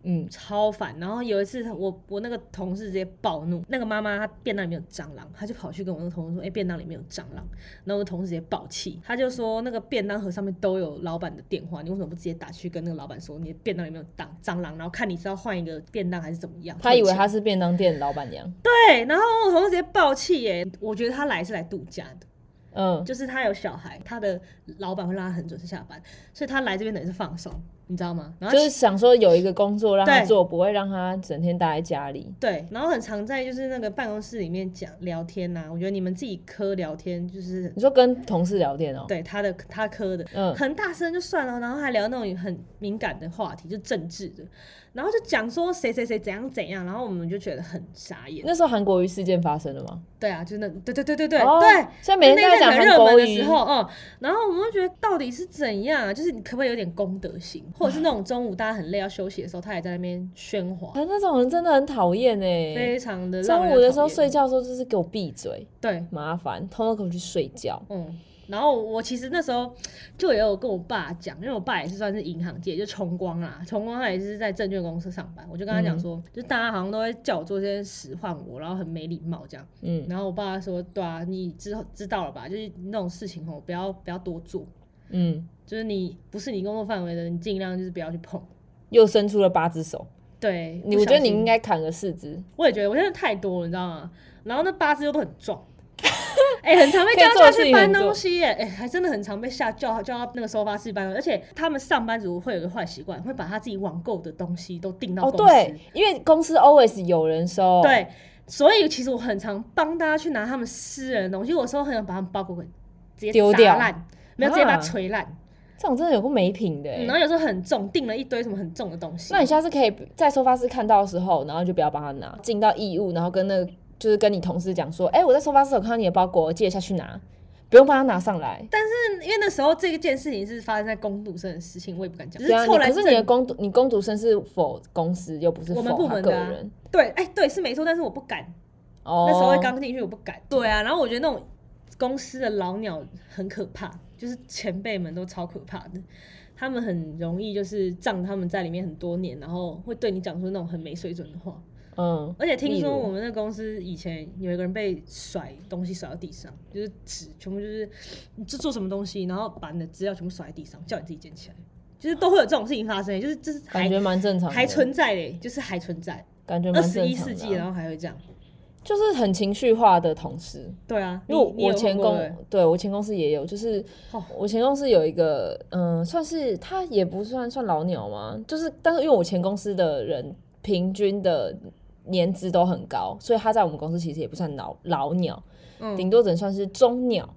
Speaker 1: 嗯，
Speaker 2: 超烦。然后有一次我我那个同事直接暴怒，那个妈妈她便当里面有蟑螂，她就跑去跟我那个同事说，哎、便当里面有蟑螂。然后我同事直接暴气，他就说那个便当盒上面都有老板的电话，你为什么不直接打去跟那个老板说你的便当里面有蟑蟑螂，然后看你是要换一个便当还是怎么样？
Speaker 1: 他以为
Speaker 2: 退钱
Speaker 1: 他是便当店老板娘。
Speaker 2: 对，然后我同事直接暴气耶，我觉得他来是来度假的。
Speaker 1: 嗯，
Speaker 2: 就是他有小孩，他的老板会让他很准时下班，所以他来这边等于是放松，你知道吗？然后
Speaker 1: 就是想说有一个工作让他
Speaker 2: 对
Speaker 1: 做，不会让他整天待在家里。
Speaker 2: 对，然后很常在就是那个办公室里面讲聊天呐、我觉得你们自己科聊天就是
Speaker 1: 你说跟同事聊天哦、
Speaker 2: 对他的他科的，
Speaker 1: 嗯
Speaker 2: 很大声就算了，然后还聊那种很敏感的话题，就政治的，然后就讲说谁谁谁怎样怎样，然后我们就觉得很傻眼。
Speaker 1: 那时候韩国瑜事件发生了吗？
Speaker 2: 对啊，就那对对对对对、
Speaker 1: 哦
Speaker 2: 对，
Speaker 1: 现在每天
Speaker 2: 那
Speaker 1: 都在讲韩
Speaker 2: 一阵很热门
Speaker 1: 国瑜
Speaker 2: 的时候，嗯，然后我们就觉得到底是怎样啊？就是你可不可以有点公德心？或者是那种中午大家很累要休息的时候，他也在那边喧哗，
Speaker 1: 可那种人真的很讨厌哎。
Speaker 2: 非常的让
Speaker 1: 中午的时候睡，觉的时候就是给我闭嘴，
Speaker 2: 对，
Speaker 1: 麻烦，偷偷给我去睡觉。
Speaker 2: 嗯。然后我其实那时候就也有跟我爸讲，因为我爸也是算是银行界，就崇光啦，崇光他也是在证券公司上班，我就跟他讲说，就大家好像都会叫我做这件使唤我，然后很没礼貌这样。
Speaker 1: 嗯，
Speaker 2: 然后我爸说，对啊，你之后知道了吧？就是那种事情哦，不要不要多做，
Speaker 1: 嗯，
Speaker 2: 就是你不是你工作范围的，你尽量就是不要去碰。
Speaker 1: 又伸出了八只手，
Speaker 2: 对，
Speaker 1: 你我觉得你应该砍个四只，
Speaker 2: 我也觉得我现在太多了，你知道吗？然后那八只又都很壮，[laughs] 哎、很常被叫下去搬东西耶，哎、还真的很常被下叫叫到那个收发室搬东西，而且他们上班族会有个坏习惯，会把他自己网购的东西都订到
Speaker 1: 哦，
Speaker 2: 公司。
Speaker 1: 对，因为公司 always 有人收，，
Speaker 2: 对所以其实我很常帮大家去拿他们私人的东西，有时候很想把他们包裹给直接
Speaker 1: 丢掉
Speaker 2: 烂，没有直接把它
Speaker 1: 啊
Speaker 2: 捶烂、
Speaker 1: 这种真的有个没品的欸、
Speaker 2: 嗯然后有时候很重，订了一堆什么很重的东西。
Speaker 1: 那你下次可以在收发室看到的时候，然后就不要帮他拿，进到义务，然后跟那个就是跟你同事讲说，哎、我在收发室有看到你的包裹，我记得下去拿，[laughs] 不用帮他拿上来。
Speaker 2: 但是因为那时候这件事情是发生在工读生的事情，我也不敢讲。只
Speaker 1: 对啊，
Speaker 2: 是后来
Speaker 1: 可是你的
Speaker 2: 证
Speaker 1: 工读，你工读生是否公司，又不是
Speaker 2: 我们部门的
Speaker 1: 人。
Speaker 2: 对，哎、对是没错，但是我不敢。
Speaker 1: 哦，
Speaker 2: 那时候刚进去，我不敢。对啊，然后我觉得那种公司的老鸟很可怕，就是前辈们都超可怕的，他们很容易就是仗他们在里面很多年，然后会对你讲出那种很没水准的话。
Speaker 1: 嗯，
Speaker 2: 而且听说我们那公司以前有一个人被甩东西甩到地上，就是纸全部就是你这做什么东西，然后把你的资料全部甩在地上，叫你自己捡起来，就是都会有这种事情发生，就是就是还
Speaker 1: 感觉蛮正常，
Speaker 2: 还存在嘞，就是还存在，
Speaker 1: 感觉
Speaker 2: 二十一世纪，然
Speaker 1: 啊、
Speaker 2: 后还会这样。
Speaker 1: 就是很情绪化的同事。
Speaker 2: 对啊，
Speaker 1: 因为我前公
Speaker 2: 对
Speaker 1: 对我前公司也有，就是
Speaker 2: 哦
Speaker 1: 我前公司有一个嗯，算是他也不算算老鸟嘛，就是但是因为我前公司的人平均的年资都很高，所以他在我们公司其实也不算老老鸟，
Speaker 2: 嗯
Speaker 1: 顶多只能算是中鸟。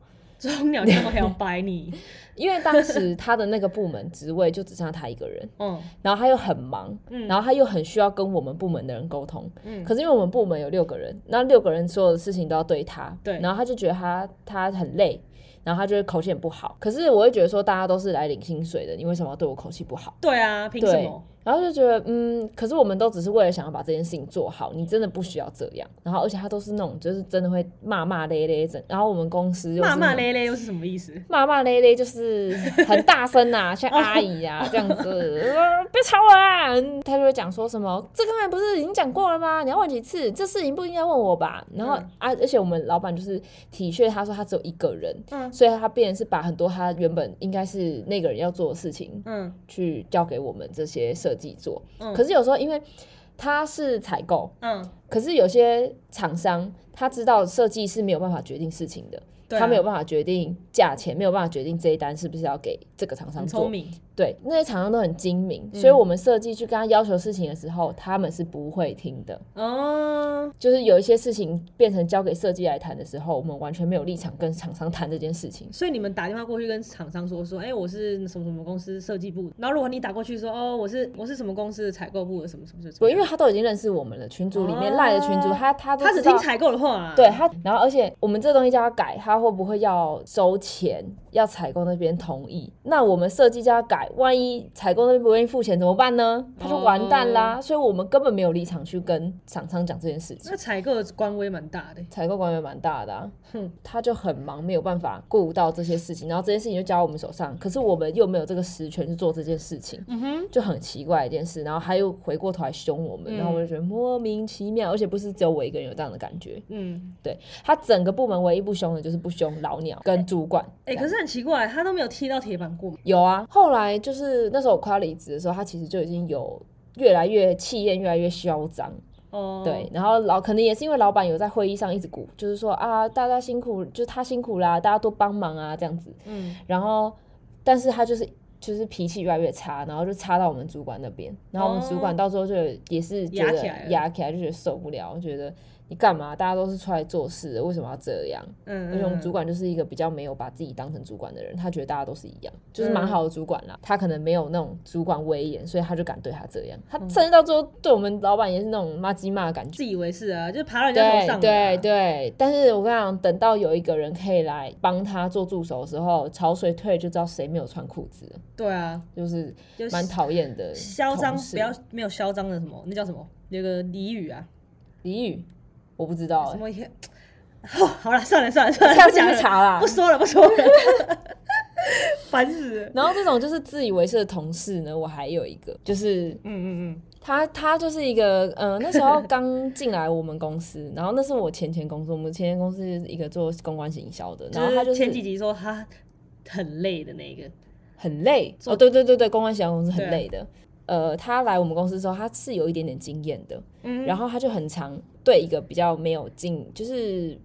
Speaker 2: 中鸟这样还要掰你，[laughs]
Speaker 1: 因为当时他的那个部门职位就只剩下他一个人，
Speaker 2: 嗯
Speaker 1: 然后他又很忙，
Speaker 2: 嗯
Speaker 1: 然后他又很需要跟我们部门的人沟通。
Speaker 2: 嗯，
Speaker 1: 可是因为我们部门有六个人，那六个人所有的事情都要对他，
Speaker 2: 对
Speaker 1: 然后他就觉得他他很累，然后他就会口气很不好。可是我会觉得说，大家都是来领薪水的，你为什么要对我口气不好？
Speaker 2: 对啊，凭什么？
Speaker 1: 然后就觉得，嗯，可是我们都只是为了想要把这件事情做好，你真的不需要这样。然后而且他都是那种就是真的会骂骂咧咧，整然后我们公司又
Speaker 2: 骂骂咧咧又是什么意思？
Speaker 1: 骂骂咧咧就是很大声呐、像阿姨啊这样子，[laughs] 呃别吵我啊！他就会讲说什么，这刚才不是已经讲过了吗？你要问几次？这事情不应该问我吧？然后、
Speaker 2: 嗯
Speaker 1: 啊，而且我们老板就是体恤他说他只有一个人，
Speaker 2: 嗯
Speaker 1: 所以他变成是把很多他原本应该是那个人要做的事情，
Speaker 2: 嗯
Speaker 1: 去交给我们这些设计做。
Speaker 2: 嗯
Speaker 1: 可是有时候因为他是采购，
Speaker 2: 嗯，
Speaker 1: 可是有些厂商他知道设计是没有办法决定事情的。他没有办法决定价钱，没有办法决定这一单是不是要给这个厂商做对，那些厂商都很精明，
Speaker 2: 嗯
Speaker 1: 所以我们设计去跟他要求事情的时候，他们是不会听的。
Speaker 2: 哦，
Speaker 1: 就是有一些事情变成交给设计来谈的时候，我们完全没有立场跟厂商谈这件事情。
Speaker 2: 所以你们打电话过去跟厂商说说，哎、我是什么什么公司设计部，然后如果你打过去说，哦，我是我是什么公司的采购部的什么什么什么，
Speaker 1: 对，因为他都已经认识我们了，群组里面
Speaker 2: 哦
Speaker 1: 赖的群组，他他
Speaker 2: 他只听采购的话、啊，
Speaker 1: 对他，然后而且我们这东西叫他改，他会不会要收钱？要采购那边同意？那我们设计叫他改，万一采购那边不愿意付钱怎么办呢？他就完蛋
Speaker 2: 哦
Speaker 1: 啦。所以我们根本没有立场去跟厂商讲这件事情
Speaker 2: 那。采购的官威蛮大的、
Speaker 1: 采购官威蛮大的、啊，
Speaker 2: 哼
Speaker 1: 他就很忙，没有办法顾到这些事情，然后这件事情就交到我们手上，可是我们又没有这个实权去做这件事情，
Speaker 2: 嗯哼，
Speaker 1: 就很奇怪一件事。然后他又回过头来凶我们，
Speaker 2: 嗯
Speaker 1: 然后我就觉得莫名其妙，而且不是只有我一个人有这样的感觉。
Speaker 2: 嗯，对
Speaker 1: 他整个部门唯一不凶的就是不凶老鸟跟主管。
Speaker 2: 哎、可是很奇怪，他都没有踢到铁板过，
Speaker 1: 有啊，后来就是那时候我快要离职的时候，他其实就已经有越来越气焰越来越嚣张。
Speaker 2: 哦，
Speaker 1: 对，，然后老可能也是因为老板有在会议上一直鼓，就是说啊，大家辛苦，就是他辛苦啦，大家多帮忙啊这样子。
Speaker 2: 嗯，
Speaker 1: 然后，但是他就是就是脾气越来越差，然后就差到我们主管那边，然后我们主管到时候就也是觉得
Speaker 2: 压起来
Speaker 1: 压起来，就觉得受不了，觉得你干嘛？大家都是出来做事的，为什么要这样？
Speaker 2: 嗯，
Speaker 1: 而且我们主
Speaker 2: 管，
Speaker 1: 就是一个比较没有把自己当成主管的人，他觉得大家都是一样，就是蛮好的主管啦。他可能没有那种主管威严，所以他就敢对他这样。他甚至到最后对我们老板也是那种骂鸡骂的感觉。
Speaker 2: 自以为是啊，就是爬到人家头上的啊、
Speaker 1: 对对，但是我跟你讲，等到有一个人可以来帮他做助手的时候，潮水退就知道谁没有穿裤子了。
Speaker 2: 对啊，
Speaker 1: 就是
Speaker 2: 就
Speaker 1: 蛮讨厌的。
Speaker 2: 嚣张，不要没有嚣张的什么，那叫什么？那个俚语啊，
Speaker 1: 俚语我不知道哎？
Speaker 2: 哦，好了，算了算了算了，
Speaker 1: 下次
Speaker 2: 不讲了，
Speaker 1: 去查啦
Speaker 2: 不。说了不说了，[laughs] 烦死了。
Speaker 1: 然后这种就是自以为是的同事呢，我还有一个，就是
Speaker 2: 嗯嗯嗯，
Speaker 1: 他他就是一个，呃，那时候刚进来我们公司，然后那是我前前公司，我们前前公司是一个做公关行销的，然后他就是
Speaker 2: 前几集说他很累的那个，
Speaker 1: 很累哦，对对对对，公关行销公司很累的。呃，他来我们公司之后，他是有一点点经验的，
Speaker 2: 嗯。
Speaker 1: 然后他就很常对一个比较没有经，就是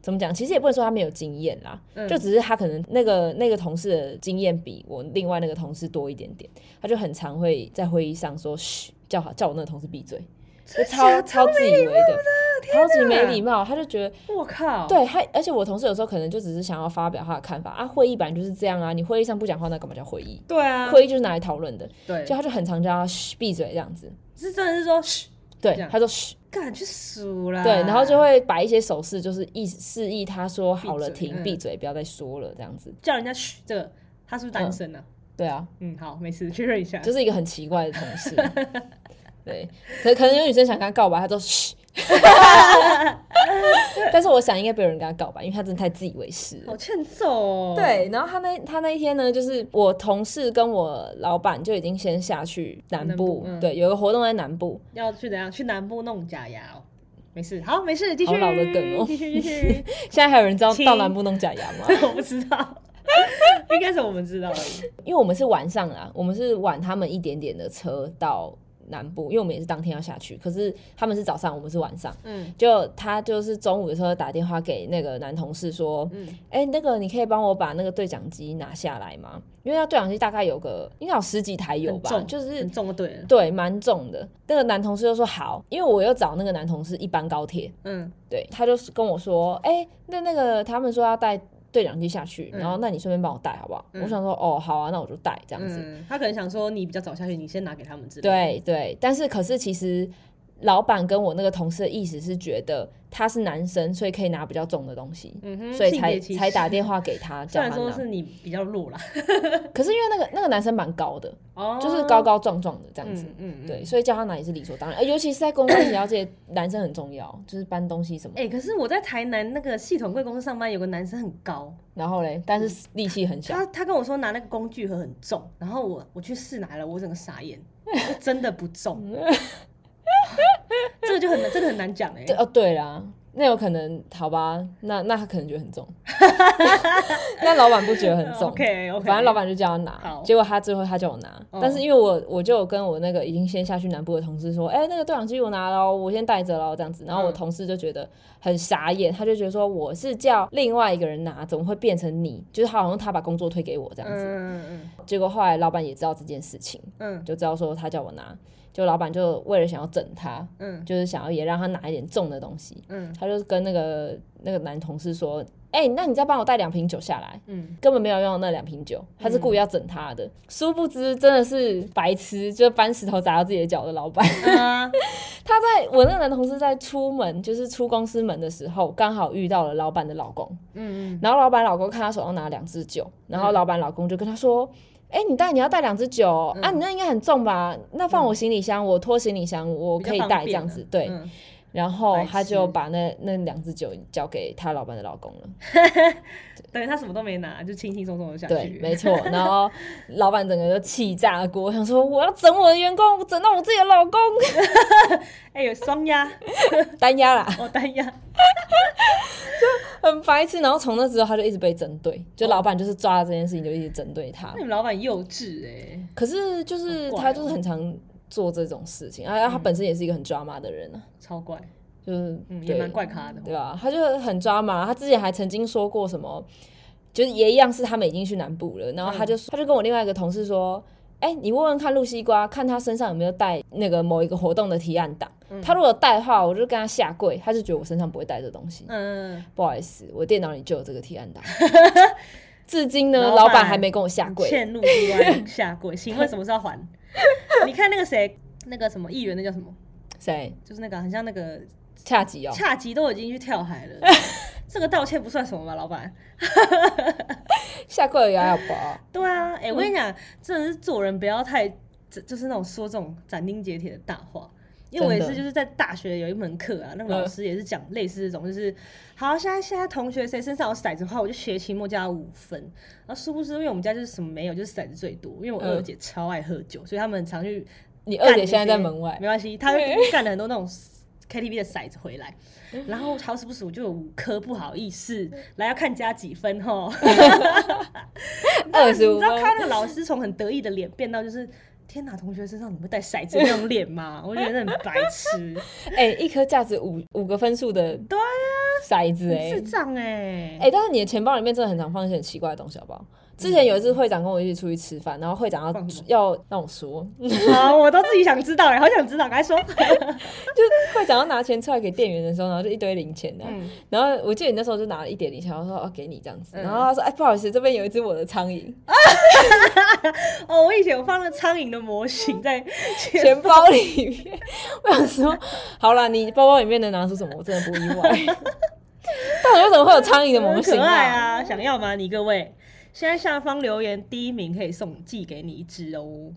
Speaker 1: 怎么讲，其实也不能说他没有经验啦，
Speaker 2: 嗯。
Speaker 1: 就只是他可能那个那个同事的经验比我另外那个同事多一点点，他就很常会在会议上说嘘，叫好叫我那个同事闭嘴，就超 [laughs] 超自以为的，超级没礼貌，他就觉得
Speaker 2: 我靠，
Speaker 1: 对，他而且我同事有时候可能就只是想要发表他的看法啊，会议本来就是这样啊，你会议上不讲话，那干嘛叫会议？
Speaker 2: 对啊，
Speaker 1: 会议就是拿来讨论的，
Speaker 2: 对，
Speaker 1: 就他就很常叫他嘘闭嘴这样子，
Speaker 2: 是真的是说嘘，
Speaker 1: 对，他说嘘。
Speaker 2: 干去数啦，
Speaker 1: 对，然后就会摆一些手势，就是意示意他说好了，停，
Speaker 2: 嗯。
Speaker 1: 闭嘴，不要再说了，这样子。
Speaker 2: 叫人家嘘，这个他是不是单身呢？
Speaker 1: 对啊，
Speaker 2: 嗯，好，没事，确认一下，
Speaker 1: 就是一个很奇怪的同事。[laughs] 对，可可能有女生想跟他告白，他都嘘。[laughs] 但是我想应该没有人跟他告吧，因为他真的太自以为是了
Speaker 2: 好。欠揍哦，
Speaker 1: 对，然后他那他那一天呢，就是我同事跟我老板就已经先下去南
Speaker 2: 南
Speaker 1: 部，对，有个活动在南部，
Speaker 2: 要去怎样？去南部弄假牙哦。没事，好，没事，继续。
Speaker 1: 好老的梗哦
Speaker 2: 继续继续。[laughs]
Speaker 1: 现在还有人知道
Speaker 2: 亲
Speaker 1: 到南部弄假牙吗？[laughs]
Speaker 2: 我不知道，应该是我们知道而已。
Speaker 1: 因为我们是晚上啊，我们是晚他们一点点的车到南部，因为我们也是当天要下去，可是他们是早上，我们是晚上。
Speaker 2: 嗯
Speaker 1: 就他就是中午的时候打电话给那个男同事说，
Speaker 2: 嗯，
Speaker 1: 哎、那个你可以帮我把那个对讲机拿下来吗？因为他对讲机大概有个应该有十几台有吧，就是
Speaker 2: 重的对了。
Speaker 1: 对蛮重的。那个男同事就说好，因为我又找那个男同事一班高铁，
Speaker 2: 嗯
Speaker 1: 对，他就是跟我说，哎、那那个他们说要带对讲机下去，然后那你顺便帮我带好不好？
Speaker 2: 嗯
Speaker 1: 我想说，哦，好啊，那我就带这样子。
Speaker 2: 嗯，他可能想说你比较早下去，你先拿给他们之类的。
Speaker 1: 对对，但是可是其实老板跟我那个同事的意思是觉得他是男生，所以可以拿比较重的东西，
Speaker 2: 嗯，
Speaker 1: 所以才才打电话给他 [laughs]
Speaker 2: 虽
Speaker 1: 叫。
Speaker 2: 然说是你比较弱啦，
Speaker 1: 可是因为那个那个男生蛮高的，[laughs]
Speaker 2: 哦
Speaker 1: 就是高高壮壮的这样子。
Speaker 2: 嗯嗯，嗯
Speaker 1: 对，。所以叫他拿也是理所当然，呃尤其是在公关协调界，男生很重要，就是搬东西什么。
Speaker 2: 哎、可是我在台南那个系统柜公司上班，有个男生很高，
Speaker 1: 然后嘞，但是力气很小
Speaker 2: 他，他跟我说拿那个工具盒很重，然后我我去试拿了，我整个傻眼，[laughs] 真的不重，[laughs] 这个就很难，真的很难讲哎、
Speaker 1: 对哦，对啦，那有可能，好吧，那那他可能觉得很重，[laughs] 那老板不觉得很重。
Speaker 2: OK OK，
Speaker 1: 反正老板就叫他拿
Speaker 2: 好，
Speaker 1: 结果他最后他叫我拿，
Speaker 2: 哦。
Speaker 1: 但是因为我我就有跟我那个已经先下去南部的同事说，哎、那个对讲机我拿了哦，我先带着了，这样子，然后我
Speaker 2: 嗯
Speaker 1: 同事就觉得很傻眼，他就觉得说我是叫另外一个人拿，怎么会变成你？就是好像他把工作推给我这样子，
Speaker 2: 嗯嗯。
Speaker 1: 结果后来老板也知道这件事情，
Speaker 2: 嗯。
Speaker 1: 就知道说他叫我拿，就老板就为了想要整他，
Speaker 2: 嗯
Speaker 1: 就是想要也让他拿一点重的东西，
Speaker 2: 嗯
Speaker 1: 他就跟那个那个男同事说，哎、那你再帮我带两瓶酒下来。
Speaker 2: 嗯
Speaker 1: 根本没有用那两瓶酒，他是故意要整他的。殊不知真的是白痴，就搬石头砸到自己的脚的老板。
Speaker 2: 嗯啊，[laughs]
Speaker 1: 他在我那个男同事在出门，就是出公司门的时候，刚好遇到了老板的老公。
Speaker 2: 嗯嗯
Speaker 1: 然后老板老公看他手上拿两支酒，然后老板老公就跟他说：“哎、你带你要带两只酒哦、啊，你那应该很重吧？那放我行李箱，我拖行李箱，我可以带这样子。”对，
Speaker 2: 嗯
Speaker 1: 然后
Speaker 2: 白
Speaker 1: 他就把那那两支酒交给他老板的老公了。[laughs]
Speaker 2: 等于他什么都没拿，就轻轻松松的下去。
Speaker 1: 对，没错。然后 [laughs] 老板整个就气炸锅，想说我要整我的员工，我整到我自己的老公，[laughs]
Speaker 2: 哎、有双压
Speaker 1: 单压啦，
Speaker 2: 哦，单压，就
Speaker 1: 很白痴。然后从那之后他就一直被针对，就老板就是抓了这件事情就一直针对他
Speaker 2: 那。你们老板幼稚哎、
Speaker 1: 可是就是他就是很常做这种事情，啊，他本身也是一个很抓马的人啊，
Speaker 2: 超怪，
Speaker 1: 就是
Speaker 2: 嗯，也蛮怪咖的。
Speaker 1: 对吧？他就很抓马，他之前还曾经说过什么，就是也一样是他们已经去南部了，然后他就、他就跟我另外一个同事说。哎、你问问看露西瓜，看他身上有没有带那个某一个活动的提案档。他如果带的话，我就跟他下跪。他就觉得我身上不会带这东西，
Speaker 2: 嗯，
Speaker 1: 不好意思，我电脑里就有这个提案档。[laughs] 至今呢，
Speaker 2: 老板
Speaker 1: 还没跟我下跪。
Speaker 2: 欠路之外下跪，请问什么时候还？[laughs] 你看那个谁，那个什么议员，那叫什么？
Speaker 1: 谁？
Speaker 2: 就是那个很像那个
Speaker 1: 恰吉哦。
Speaker 2: 恰吉都已经去跳海了，[laughs] 这个道歉不算什么吧，老板？[laughs]
Speaker 1: 下课也要包。
Speaker 2: 对啊，哎、我跟你讲，真的是做人不要太，就就是那种说这种斩钉截铁的大话。因为我也是，就是在大学有一门课啊，那个老
Speaker 1: 嗯
Speaker 2: 师也是讲类似这种，就是好，现在现在同学谁身上有骰子的话，我就学期末加五分。然后殊不知，因为我们家就是什么没有，就是骰子最多。因为我二
Speaker 1: 嗯
Speaker 2: 姐超爱喝酒，所以他们常去
Speaker 1: 你二姐现在在
Speaker 2: 些
Speaker 1: 门外
Speaker 2: 没，关系，她会 [laughs] 干了很多那种 KTV 的骰子回来，然后好死不死我就有五颗，不好意思，来要看加几分吼。[laughs]
Speaker 1: 二十五分。[laughs]
Speaker 2: 你知道看那个老师从很得意的脸变到就是。天哪！同学身上怎么会带骰子那种脸吗？[laughs] 我觉得很白痴，
Speaker 1: 哎、一颗价值五五个分数的
Speaker 2: 对啊，
Speaker 1: 骰子、哎
Speaker 2: 智障哎、
Speaker 1: 哎、但是你的钱包里面真的很常放一些很奇怪的东西，好不好？之前有一次会长跟我一起出去吃饭，然后会长要要让我说，
Speaker 2: 好，我都自己想知道哎，好想知道，赶快说。[laughs]
Speaker 1: 会长要拿钱出来给店员的时候，然后就一堆零钱的、
Speaker 2: 嗯，
Speaker 1: 然后我记得你那时候就拿了一点零钱，我说哦给你这样子，
Speaker 2: 嗯
Speaker 1: 然后他说哎不好意思，这边有一只我的苍蝇，[laughs]
Speaker 2: 哦，我以前有放了苍蝇的模型在钱
Speaker 1: 钱包里面，我想说好啦，你包包里面能拿出什么，我真的不意外。[laughs] 到底为什么会有苍蝇的模型
Speaker 2: 很可爱啊，想要吗？你各位，现在下方留言第一名可以送寄给你一只哦。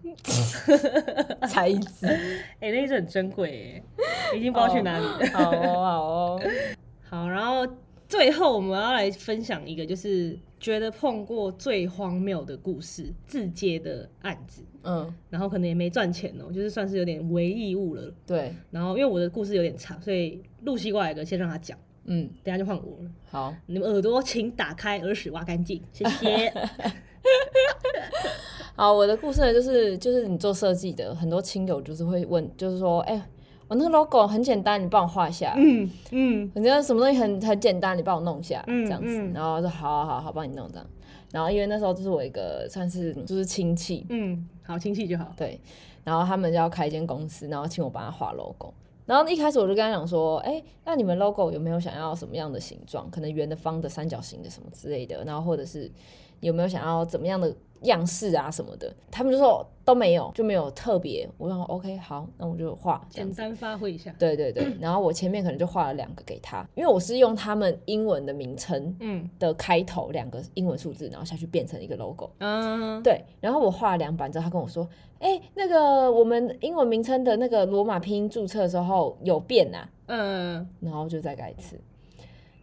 Speaker 2: [laughs]
Speaker 1: 才一只，[laughs]
Speaker 2: 哎、那一只很珍贵哎，已经不知道去哪里了。
Speaker 1: 好哦好哦，[laughs]
Speaker 2: 好，然后最后我们要来分享一个，就是觉得碰过最荒谬的故事，自接的案子，
Speaker 1: 嗯
Speaker 2: 然后可能也没赚钱哦、就是算是有点唯义务了。
Speaker 1: 对，
Speaker 2: 然后因为我的故事有点长，所以露西过来的先让他讲，
Speaker 1: 嗯
Speaker 2: 等下就换我了。
Speaker 1: 好。
Speaker 2: 你们耳朵请打开，耳屎挖干净，谢谢。[laughs]
Speaker 1: 好，我的故事呢，就是就是你做设计的，很多亲友就是会问，就是说，哎、我那个 logo 很简单，你帮我画一下。
Speaker 2: 嗯嗯
Speaker 1: 人家什么东西很很简单，你帮我弄一下，
Speaker 2: 嗯
Speaker 1: 这样子。
Speaker 2: 嗯
Speaker 1: 然后我说好好好好，帮你弄这样。然后因为那时候就是我一个算是就是亲戚，
Speaker 2: 嗯，好，亲戚就好。
Speaker 1: 对，然后他们就要开一间公司，然后请我帮他画 logo。然后一开始我就跟他讲说，哎、那你们 logo 有没有想要什么样的形状？可能圆的、方的、三角形的什么之类的。然后或者是有没有想要怎么样的样式啊什么的？他们就说都没有，就没有特别。我想 OK，好，那我就画。
Speaker 2: 简单发挥一下。
Speaker 1: 对对对，[clears throat] 然后我前面可能就画了两个给他，因为我是用他们英文的名称
Speaker 2: 嗯
Speaker 1: 的开头两个英文数字，然后下去变成一个 logo。
Speaker 2: 嗯，
Speaker 1: 对，然后我画了两版之后，他跟我说：“哎、那个我们英文名称的那个罗马拼音注册的时候有变啊、
Speaker 2: 嗯
Speaker 1: 然后就再改一次，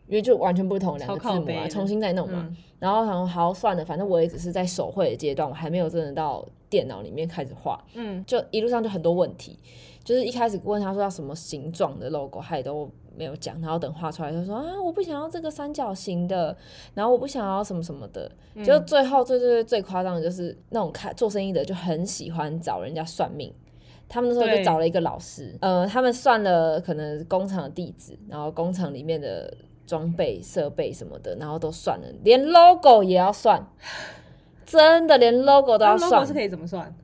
Speaker 1: 因为就完全不同两个字母啊，重新再弄嘛。
Speaker 2: 嗯
Speaker 1: 然后想好算了，反正我也只是在手绘的阶段，我还没有真的到电脑里面开始画，
Speaker 2: 嗯
Speaker 1: 就一路上就很多问题。就是一开始问他说要什么形状的 logo，他也都没有讲，然后等画出来就说啊，我不想要这个三角形的，然后我不想要什么什么的。
Speaker 2: 嗯
Speaker 1: 就最后最最最最夸张的就是那种开做生意的就很喜欢找人家算命。他们那时候就找了一个老师，呃，他们算了可能工厂的地址，然后工厂里面的装备、设备什么的，然后都算了，连 logo 也要算，真的连 logo 都
Speaker 2: 那
Speaker 1: 要
Speaker 2: logo
Speaker 1: 算
Speaker 2: 是。可以怎么算？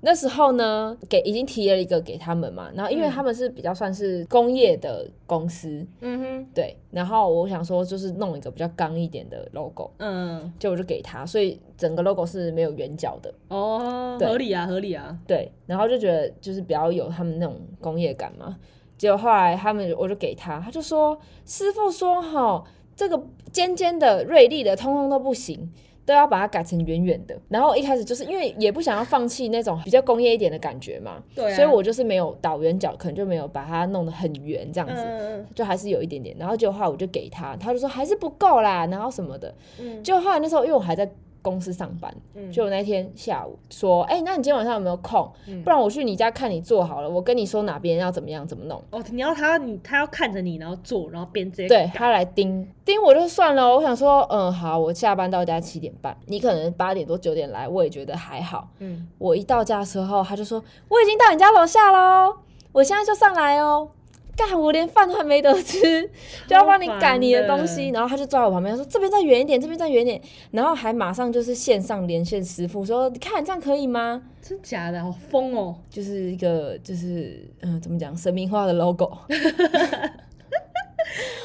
Speaker 1: 那时候呢，给已经提了一个给他们嘛，然后因为
Speaker 2: 嗯
Speaker 1: 他们是比较算是工业的公司，
Speaker 2: 嗯哼，
Speaker 1: 对，然后我想说就是弄一个比较刚一点的 logo，
Speaker 2: 嗯，
Speaker 1: 就我就给他，所以整个 logo 是没有圆角的，
Speaker 2: 哦，合理啊，合理啊。
Speaker 1: 对，然后就觉得就是比较有他们那种工业感嘛。结果后来他们我就给他，他就说师傅说哈，这个尖尖的、锐利的，通通都不行。都要把它改成圆圆的，然后一开始就是因为也不想要放弃那种比较工业一点的感觉嘛，
Speaker 2: 对啊，
Speaker 1: 所以我就是没有倒圆角，可能就没有把它弄得很圆这样子，
Speaker 2: 嗯
Speaker 1: 就还是有一点点。然后结果后来我就给他，他就说还是不够啦，然后什么的。
Speaker 2: 嗯
Speaker 1: 就后来那时候因为我还在公司上班，
Speaker 2: 嗯
Speaker 1: 就我那天下午说，哎、那你今天晚上有没有空？
Speaker 2: 嗯
Speaker 1: 不然我去你家看你做好了，我跟你说哪边要怎么样怎么弄。
Speaker 2: 哦，你要他你他要看着你，然后做，然后边直接
Speaker 1: 对他来盯盯我就算了，我想说，嗯，好，我下班到家七点半，你可能八点多九点来，我也觉得还好。
Speaker 2: 嗯，
Speaker 1: 我一到家的时候，他就说我已经到你家楼下喽，我现在就上来哦。干，我连饭都还没得吃，就要帮你改你的东西。然后他就坐在我旁边，他说这边再远一点，这边再远一点，然后还马上就是线上连线师傅说，你看这样可以吗？
Speaker 2: 真假的，好疯哦。
Speaker 1: 就是一个就是嗯，怎么讲神明化的 logo，[laughs]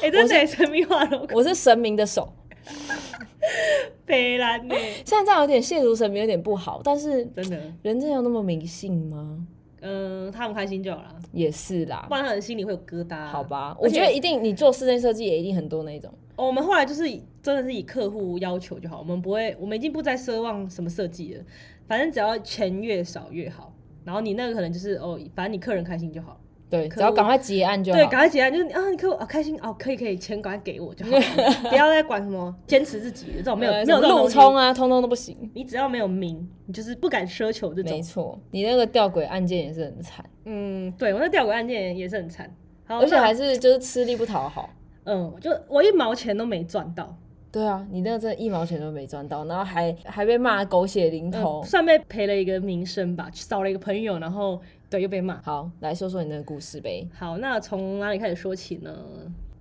Speaker 2: 哎，真的神明化 logo，
Speaker 1: 我是神明的手。[laughs]
Speaker 2: 北兰呢？[laughs]
Speaker 1: 现在这样有点亵渎神明，有点不好，但是
Speaker 2: 真的，
Speaker 1: 人真的有那么迷信吗？
Speaker 2: 嗯，他们开心就好了，
Speaker 1: 也是啦
Speaker 2: 不，然他们心里会有疙瘩。
Speaker 1: 好吧，我觉得一定你做室内设计也一定很多那种，
Speaker 2: 哦我们后来就是真的是以客户要求就好，我们不会，我们已经不再奢望什么设计了，反正只要钱越少越好。然后你那个可能就是哦，反正你客人开心就好。
Speaker 1: 对，只要赶快结案就好。
Speaker 2: 对，赶快结案，就是啊，你客户啊开心哦，可以可以，钱赶快给我就好了，[laughs] 不要再管什么坚持自己的这种没有
Speaker 1: 呃
Speaker 2: 没有
Speaker 1: 路冲啊，通通都不行。
Speaker 2: 你只要没有名，你就是不敢奢求这种。
Speaker 1: 没错，你那个吊诡案件也是很惨，
Speaker 2: 嗯，对我那吊诡案件也是很惨，好
Speaker 1: 而且还是就是吃力不讨好。
Speaker 2: 嗯，就我一毛钱都没赚到，
Speaker 1: 对啊，你那个真的一毛钱都没赚到，然后还还被骂狗血淋头。
Speaker 2: 嗯，算被赔了一个名声吧，少了一个朋友，然后对又被骂。
Speaker 1: 好，来说说你那个故事呗。
Speaker 2: 好，那从哪里开始说起呢？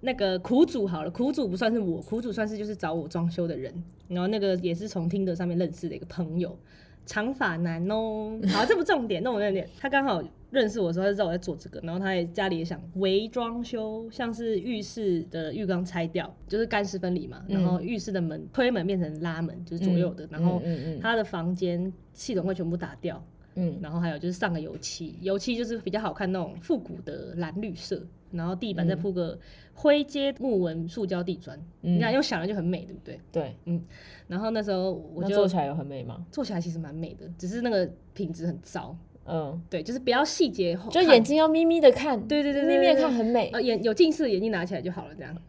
Speaker 2: 那个苦主好了，苦主不算是我，苦主算是就是找我装修的人，然后那个也是从听的上面认识的一个朋友，长发男哦。好，这不重点，那我重点，他刚好认识我的时候，他就知道我在做这个，然后他也家里也想微装修，像是浴室的浴缸拆掉，就是干湿分离嘛，然后浴室的门推门变成拉门，就是左右的，然后他的房间系统会全部打掉，
Speaker 1: 嗯。
Speaker 2: 然后还有就是上个油漆，油漆就是比较好看那种复古的蓝绿色，然后地板再铺个灰阶木纹塑胶地砖，
Speaker 1: 嗯。
Speaker 2: 你看用想了就很美，对不对？
Speaker 1: 对，嗯
Speaker 2: 然后那时候我就
Speaker 1: 那做起来有很美吗？
Speaker 2: 做起来其实蛮美的，只是那个品质很糟，
Speaker 1: 嗯，
Speaker 2: 对，就是不要细节后
Speaker 1: 就眼睛要眯眯的看，
Speaker 2: 对对对对
Speaker 1: 眯眯的看很美。
Speaker 2: 呃，眼有近视的眼镜拿起来就好了，这样，[laughs]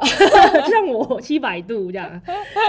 Speaker 2: 就 [laughs] 像我七百度这样，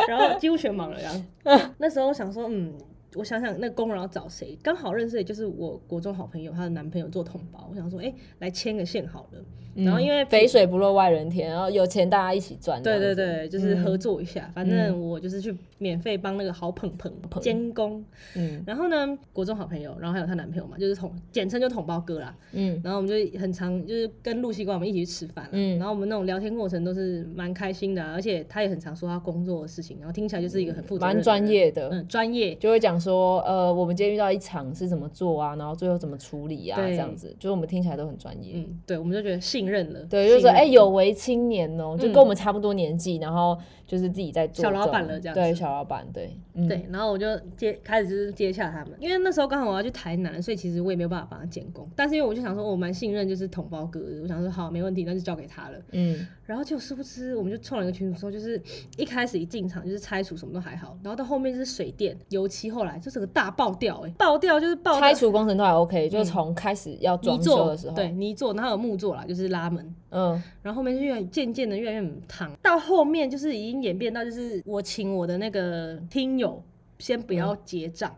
Speaker 2: 然后几乎全盲了这样。[laughs] 那时候想说，嗯，我想想那个工人要找谁，刚好认识的就是我国中好朋友，她的男朋友做统包，我想说，哎、来牵个线好了。然后因为
Speaker 1: 嗯肥水不落外人田，然后有钱大家一起赚。
Speaker 2: 对对对，就是合作一下，反正我就是去免费帮那个好捧捧监工。
Speaker 1: 嗯。
Speaker 2: 然后呢，国中好朋友，然后还有她男朋友嘛，就是统简称就统包哥啦。
Speaker 1: 嗯。
Speaker 2: 然后我们就很常就是跟露西瓜我们一起去吃饭，
Speaker 1: 嗯。
Speaker 2: 然后我们那种聊天过程都是蛮开心的啊、而且他也很常说他工作的事情，然后听起来就是一个很负责的
Speaker 1: 蛮专，业的，
Speaker 2: 嗯，专业，
Speaker 1: 就会讲说，呃，我们今天遇到一场是怎么做啊，然后最后怎么处理啊，这样子，就是我们听起来都很专业。
Speaker 2: 嗯，对，我们就觉得信任了，
Speaker 1: 对，就是说，哎、有为青年哦、就
Speaker 2: 嗯
Speaker 1: 跟我们差不多年纪，然后就是自己在做
Speaker 2: 小老板了这样子。
Speaker 1: 对，小老板，对，嗯，
Speaker 2: 对，然后我就接开始就是接洽他们，因为那时候刚好我要去台南，所以其实我也没有办法帮他建工，但是因为我就想说我蛮信任就是同胞哥的，我想说好没问题，那就交给他了。
Speaker 1: 嗯，
Speaker 2: 然后结果殊不知，我们就创了一个群组，说就是一开始一进场就是拆除什么都还好，然后到后面就是水电、油漆，后来就整个大爆掉、哎，爆掉就是爆掉
Speaker 1: 拆除工程都还 OK，、就是从开始要
Speaker 2: 泥
Speaker 1: 装修
Speaker 2: 做
Speaker 1: 的时候，
Speaker 2: 对，泥做，然后有木做啦，就是拉门，
Speaker 1: 嗯，
Speaker 2: 然后后面就越渐渐的越来越烫，到后面就是已经演变到就是我请我的那个听友先不要结账。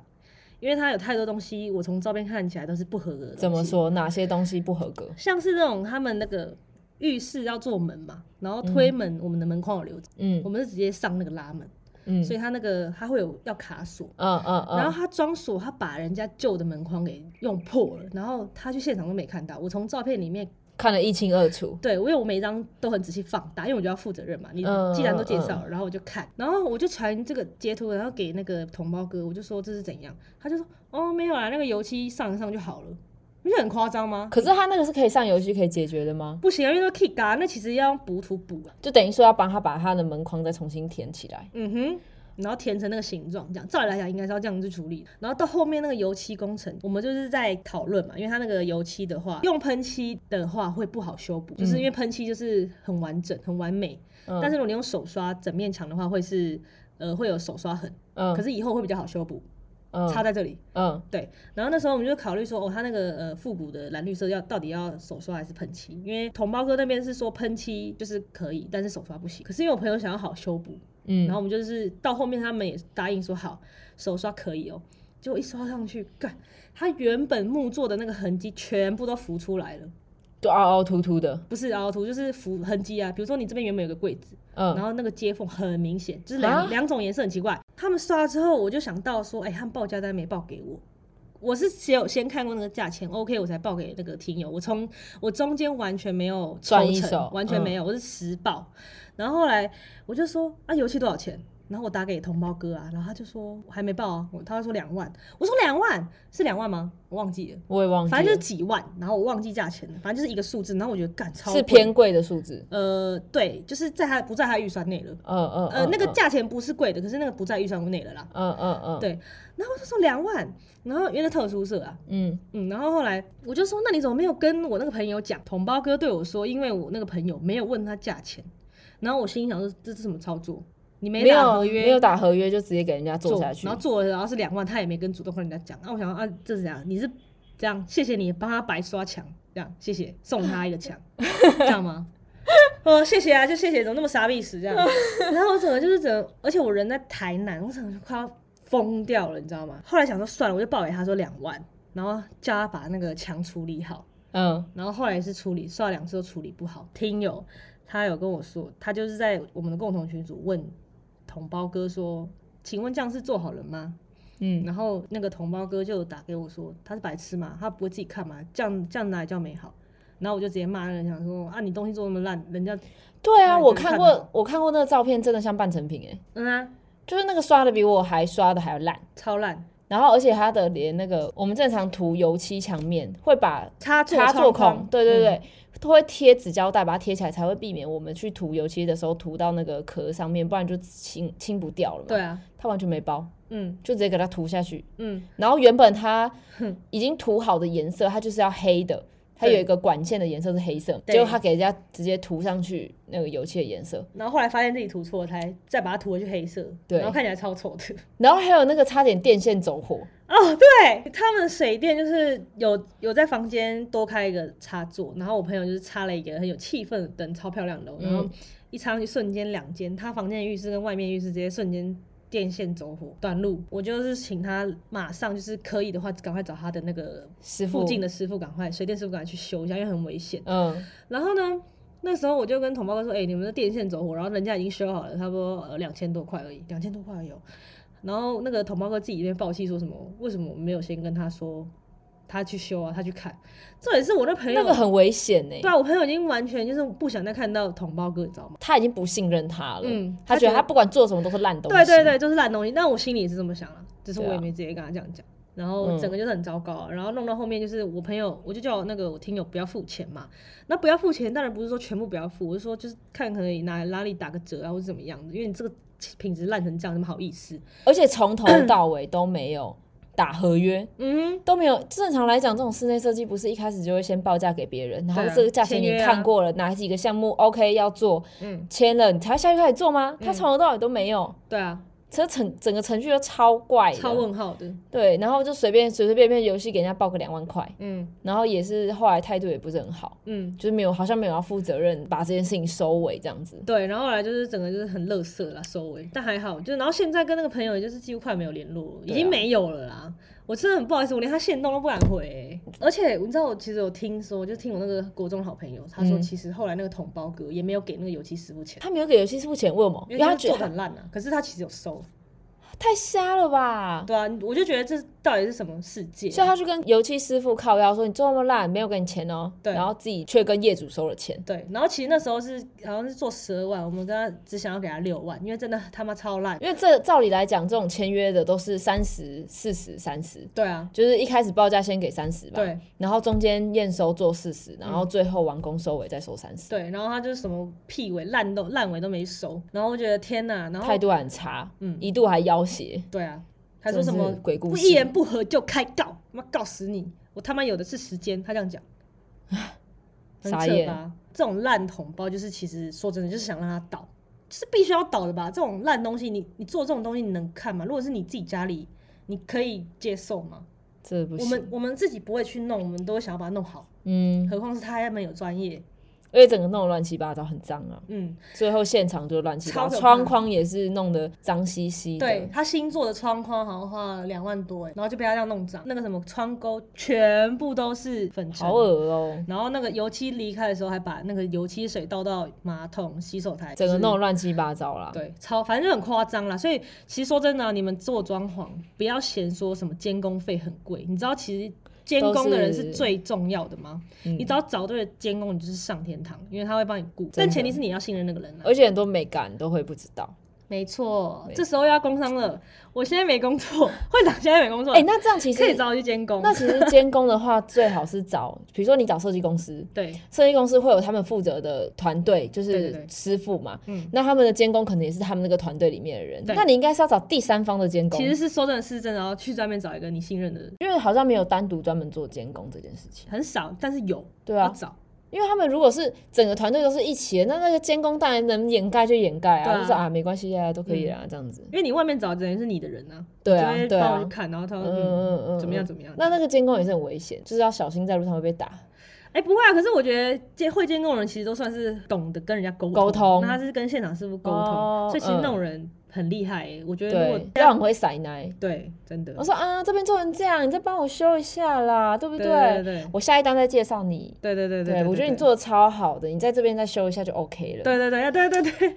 Speaker 2: 因为他有太多东西，我从照片看起来都是不合格的。
Speaker 1: 怎么？说哪些东西不合格？
Speaker 2: 像是那种他们那个浴室要做门嘛，然后推门，我们的门框有留着，
Speaker 1: 嗯
Speaker 2: 我们是直接上那个拉门，
Speaker 1: 嗯。
Speaker 2: 所以他那个他会有要卡锁，
Speaker 1: 嗯嗯嗯，
Speaker 2: 然后他装锁，他把人家旧的门框给用破了，然后他去现场都没看到，我从照片里面
Speaker 1: 看得一清二楚。
Speaker 2: 对，因为我每一张都很仔细放大，因为我就要负责任嘛。你
Speaker 1: 嗯
Speaker 2: 既然都介绍了，然后我就看，然后我就传这个截图，然后给那个同胞哥，我就说这是怎样，他就说哦没有啦，那个油漆上一上就好了，不是很夸张吗？
Speaker 1: 可是他那个是可以上游戏可以解决的吗？
Speaker 2: 不行啊，因为都 kick 啊，那其实要用补土补啊，
Speaker 1: 就等于说要帮他把他的门框再重新填起来。
Speaker 2: 嗯哼。然后填成那个形状，这样照理来讲应该是要这样去处理。然后到后面那个油漆工程，我们就是在讨论嘛，因为它那个油漆的话，用喷漆的话会不好修补，就是因为喷漆就是很完整、很完美，
Speaker 1: 嗯
Speaker 2: 但是如果你用手刷整面墙的话，会是呃会有手刷痕，
Speaker 1: 嗯，
Speaker 2: 可是以后会比较好修补，
Speaker 1: 嗯
Speaker 2: 差在这里。
Speaker 1: 嗯
Speaker 2: 对，然后那时候我们就考虑说，哦，它那个呃复古的蓝绿色要到底要手刷还是喷漆？因为同胞哥那边是说喷漆就是可以，但是手刷不行。可是因为我朋友想要好修补，
Speaker 1: 嗯，
Speaker 2: 然后我们就是到后面他们也答应说好，手刷可以哦。结果一刷上去，干，它原本木做的那个痕迹全部都浮出来了，
Speaker 1: 就凹凹凸凸的。
Speaker 2: 不是凹凸就是浮痕迹啊。比如说你这边原本有个柜子，嗯然
Speaker 1: 嗯
Speaker 2: 后那个接缝很明显，就是
Speaker 1: 啊
Speaker 2: 两两种颜色很奇怪。他们刷了之后，我就想到说，哎、他们报价单没报给我。我是只有先看过那个价钱，OK，我才报给那个听友。我从我中间完全没有抽成完全没有，我是实报。然后后来我就说啊，油漆多少钱？然后我打给同胞哥啊，然后他就说我还没报啊，我他说两万，我说两万是两万吗？我忘记了，
Speaker 1: 我也忘记了，
Speaker 2: 反正就是几万，然后我忘记价钱了，反正就是一个数字，然后我觉得干超
Speaker 1: 是偏贵的数字。
Speaker 2: 呃对，就是在他不在他预算内了，
Speaker 1: 嗯嗯
Speaker 2: 呃那个
Speaker 1: 嗯
Speaker 2: 价钱不是贵的，可是那个不在预算内了啦。
Speaker 1: 嗯嗯嗯，
Speaker 2: 对然后我就说两万，然后因为那特殊社啊，
Speaker 1: 嗯，
Speaker 2: 嗯，然后后来我就说，那你怎么没有跟我那个朋友讲？同胞哥对我说，因为我那个朋友没有问他价钱，然后我心里想说，这是什么操作？你没
Speaker 1: 没有
Speaker 2: 打合约，
Speaker 1: 没有打合约就直接给人家做下去
Speaker 2: 然，后做了，然后是两万，他也没跟主动跟人家讲。那我想说啊，这是怎样？你是这样？谢谢你帮他白刷墙，这样谢谢，送他一个墙，[laughs] 这样吗？哦，谢谢啊，就谢谢，怎么那么傻逼死这样？[laughs] 然后我整个就是整个，而且我人在台南，我整个就快要疯掉了，你知道吗？后来想说算了，我就报给他说两万，然后叫他把那个墙处理好。
Speaker 1: 嗯
Speaker 2: 然后后来是处理，刷了两次都处理不好。听友他有跟我说，他就是在我们的共同群组问同胞哥说：“请问这样是做好了吗？”
Speaker 1: 嗯，
Speaker 2: 然后那个同胞哥就打给我说：“他是白痴嘛？他不会自己看嘛？这样这样哪里叫美好？”然后我就直接骂人，想说：“啊，你东西做那么烂，人家
Speaker 1: 对啊，我看过我看过那个照片，真的像半成品哎，
Speaker 2: 嗯啊，
Speaker 1: 就是那个刷的比我还刷的还要烂。
Speaker 2: 超烂，
Speaker 1: 然后，而且它的连那个我们正常涂油漆墙面会把
Speaker 2: 插座
Speaker 1: 插座孔，对对对，
Speaker 2: 嗯
Speaker 1: 都会贴纸胶带把它贴起来，才会避免我们去涂油漆的时候涂到那个壳上面，不然就清清不掉了嘛。
Speaker 2: 对，啊，
Speaker 1: 它完全没包，
Speaker 2: 嗯
Speaker 1: 就直接给它涂下去。
Speaker 2: 嗯，
Speaker 1: 然后原本它已经涂好的颜色，它就是要黑的，它有一个管线的颜色是黑色，
Speaker 2: 对。
Speaker 1: 结果它给人家直接涂上去那个油漆的颜色。
Speaker 2: 然后后来发现自己涂错，才再把它涂回去黑色，
Speaker 1: 对。
Speaker 2: 然后看起来超丑的。
Speaker 1: 然后还有那个差点电线走火，
Speaker 2: 哦，对，他们水电就是有有在房间多开一个插座，然后我朋友就是插了一个很有气氛的灯，超漂亮的哦、然后
Speaker 1: 嗯
Speaker 2: 一插上去瞬间两间，他房间的浴室跟外面浴室直接瞬间电线走火短路，我就是请他马上就是可以的话，赶快找他的那个
Speaker 1: 师傅
Speaker 2: 附近的师傅赶快水电师傅赶快去修一下，因为很危险。
Speaker 1: 嗯，
Speaker 2: 然后呢，那时候我就跟同胞哥说：“哎、你们的电线走火，然后人家已经修好了，差不多呃两千多块而已，两千多块而已哦。”然后那个同胞哥自己一边暴气说什么：“为什么我没有先跟他说他去修啊，他去看？”这也是我那朋友，
Speaker 1: 那个很危险呢、
Speaker 2: 对啊，我朋友已经完全就是不想再看到同胞哥，你知道吗？
Speaker 1: 他已经不信任他了，
Speaker 2: 嗯
Speaker 1: 他觉得
Speaker 2: 他
Speaker 1: 不管做什么都是烂东西。
Speaker 2: 对对对，就是烂东西。但我心里也是这么想啊，只是我也没直接跟他这样讲。然后
Speaker 1: 嗯
Speaker 2: 整个就是很糟糕啊，然后弄到后面就是我朋友，我就叫那个我听友不要付钱嘛。那不要付钱，当然不是说全部不要付，我是说就是看可以哪哪里打个折啊，或者怎么样的，因为你这个品质烂成这样，怎么好意思？
Speaker 1: 而且从头到尾都没有打合约，
Speaker 2: 嗯
Speaker 1: 都没有。正常来讲，这种室内设计不是一开始就会先报价给别人，然后这个价钱你看过了，哪几个项目 OK 要做，
Speaker 2: 嗯，
Speaker 1: 签了你才下去开始做吗？他从头到尾都没有，
Speaker 2: 对啊，
Speaker 1: 这程整个程序都超怪的，
Speaker 2: 超问号的，
Speaker 1: 对，然后就随便随随便便游戏给人家报个两万块，
Speaker 2: 嗯。
Speaker 1: 然后也是后来态度也不是很好，
Speaker 2: 嗯。
Speaker 1: 就是没有好像没有要负责任把这件事情收尾这样子。
Speaker 2: 对，然后后来就是整个就是很乐色啦，收尾，但还好，就然后现在跟那个朋友也就是几乎快没有联络了，已经没有了啦。我真的很不好意思，我连他线动都不敢回、欸。而且你知道，我其实有听说，就听我那个国中好朋友，他说
Speaker 1: 嗯
Speaker 2: 其实后来那个桶包哥也没有给那个油漆师傅钱，
Speaker 1: 他没有给油漆师傅钱，为什么？因为
Speaker 2: 他做的很烂啊。可是他其实有收，
Speaker 1: 太瞎了吧。
Speaker 2: 对啊，我就觉得这到底是什么世界啊、
Speaker 1: 所以他去跟油漆师傅靠腰说：“你做那么烂，没有给你钱哦。”
Speaker 2: 对。
Speaker 1: 然后自己却跟业主收了钱。
Speaker 2: 对，然后其实那时候是好像是做十二万，我们跟他只想要给他六万，因为真的他妈超烂。
Speaker 1: 因为这照理来讲，这种签约的都是三十、四十、三十，
Speaker 2: 对啊，
Speaker 1: 就是一开始报价先给三十吧，
Speaker 2: 对。
Speaker 1: 然后中间验收做四十，然后最后完工收尾再收三十、
Speaker 2: 对，然后他就是什么屁尾烂都烂尾都没收，然后我觉得天哪，然后
Speaker 1: 态度很差，
Speaker 2: 嗯。
Speaker 1: 一度还要挟。
Speaker 2: 对啊，还说什么
Speaker 1: 鬼故事
Speaker 2: 不一言不合就开告，妈告死你！我他妈有的是时间，他这样讲，很 [laughs]
Speaker 1: 傻眼
Speaker 2: 扯吧？这种烂同胞就是其实说真的就是想让他倒，就是必须要倒的吧？这种烂东西你你做这种东西你能看吗？如果是你自己家里，你可以接受吗？我
Speaker 1: 这不行。
Speaker 2: 我们我们自己不会去弄，我们都会想要把它弄好，
Speaker 1: 嗯，
Speaker 2: 何况是他们有专业，
Speaker 1: 而且整个弄得乱七八糟，很脏啊。
Speaker 2: 嗯，
Speaker 1: 最后现场就乱七八糟，窗框也是弄得脏兮兮的。
Speaker 2: 对他新做的窗框好像花了两万多哎，然后就被他这样弄脏，那个什么窗钩全部都是粉尘，
Speaker 1: 好恶哦、
Speaker 2: 然后那个油漆离开的时候，还把那个油漆水倒到马桶、洗手台，
Speaker 1: 整个弄得乱七八糟啦。
Speaker 2: 对，超反正就很夸张啦。所以其实说真的啊、你们做装潢不要嫌说什么监工费很贵，你知道其实监工的人是最重要的吗？
Speaker 1: 嗯
Speaker 2: 你只要找对了监工，你就是上天堂，因为他会帮你顾。但前提是你要信任那个人啊。
Speaker 1: 而且很多美感都会不知道。
Speaker 2: 没错
Speaker 1: 没，
Speaker 2: 这时候要工商了。我现在没工作，会长现在没工作，
Speaker 1: 哎、那这样其实，
Speaker 2: 可以找我去监工。
Speaker 1: 那其实监工的话，最好是找，比如说你找设计公司，
Speaker 2: 对，
Speaker 1: 设计公司会有他们负责的团队，就是师傅嘛。
Speaker 2: 嗯
Speaker 1: 那他们的监工可能也是他们那个团队里面的人。那你应该是要找第三方的监工，
Speaker 2: 其实是说真的是真的，然后去专门找一个你信任的人，
Speaker 1: 因为好像没有单独专门做监工这件事情。
Speaker 2: 很少，但是有，
Speaker 1: 对啊，
Speaker 2: 要找。
Speaker 1: 因为他们如果是整个团队都是一起的，那那个监工当然能掩盖就掩盖啊，就是啊没关系啊，都可以啊，这样子。
Speaker 2: 因为你外面找的人是你的人啊，
Speaker 1: 对啊对啊
Speaker 2: 看，然后他说
Speaker 1: 嗯
Speaker 2: 嗯
Speaker 1: 嗯嗯，
Speaker 2: 怎么样
Speaker 1: 嗯
Speaker 2: 怎么样。
Speaker 1: 那那个监工也是很危险，就是要小心在路上会被打。
Speaker 2: 哎、不会啊，可是我觉得监会监工的人其实都算是懂得跟人家沟
Speaker 1: 沟通
Speaker 2: 那他是跟现场师傅沟通，
Speaker 1: 哦
Speaker 2: 所以其实那
Speaker 1: 嗯
Speaker 2: 种人很厉害、欸。我觉得如果
Speaker 1: 对，要很会塞奶。
Speaker 2: 对，真的
Speaker 1: 我，说啊，这边做成这样，你再帮我修一下啦，对不
Speaker 2: 对对对
Speaker 1: 我下一单再介绍你。
Speaker 2: 对对对
Speaker 1: 对，我觉得你做的超好的，你在这边再修一下就 OK 了。
Speaker 2: 对对对对对对，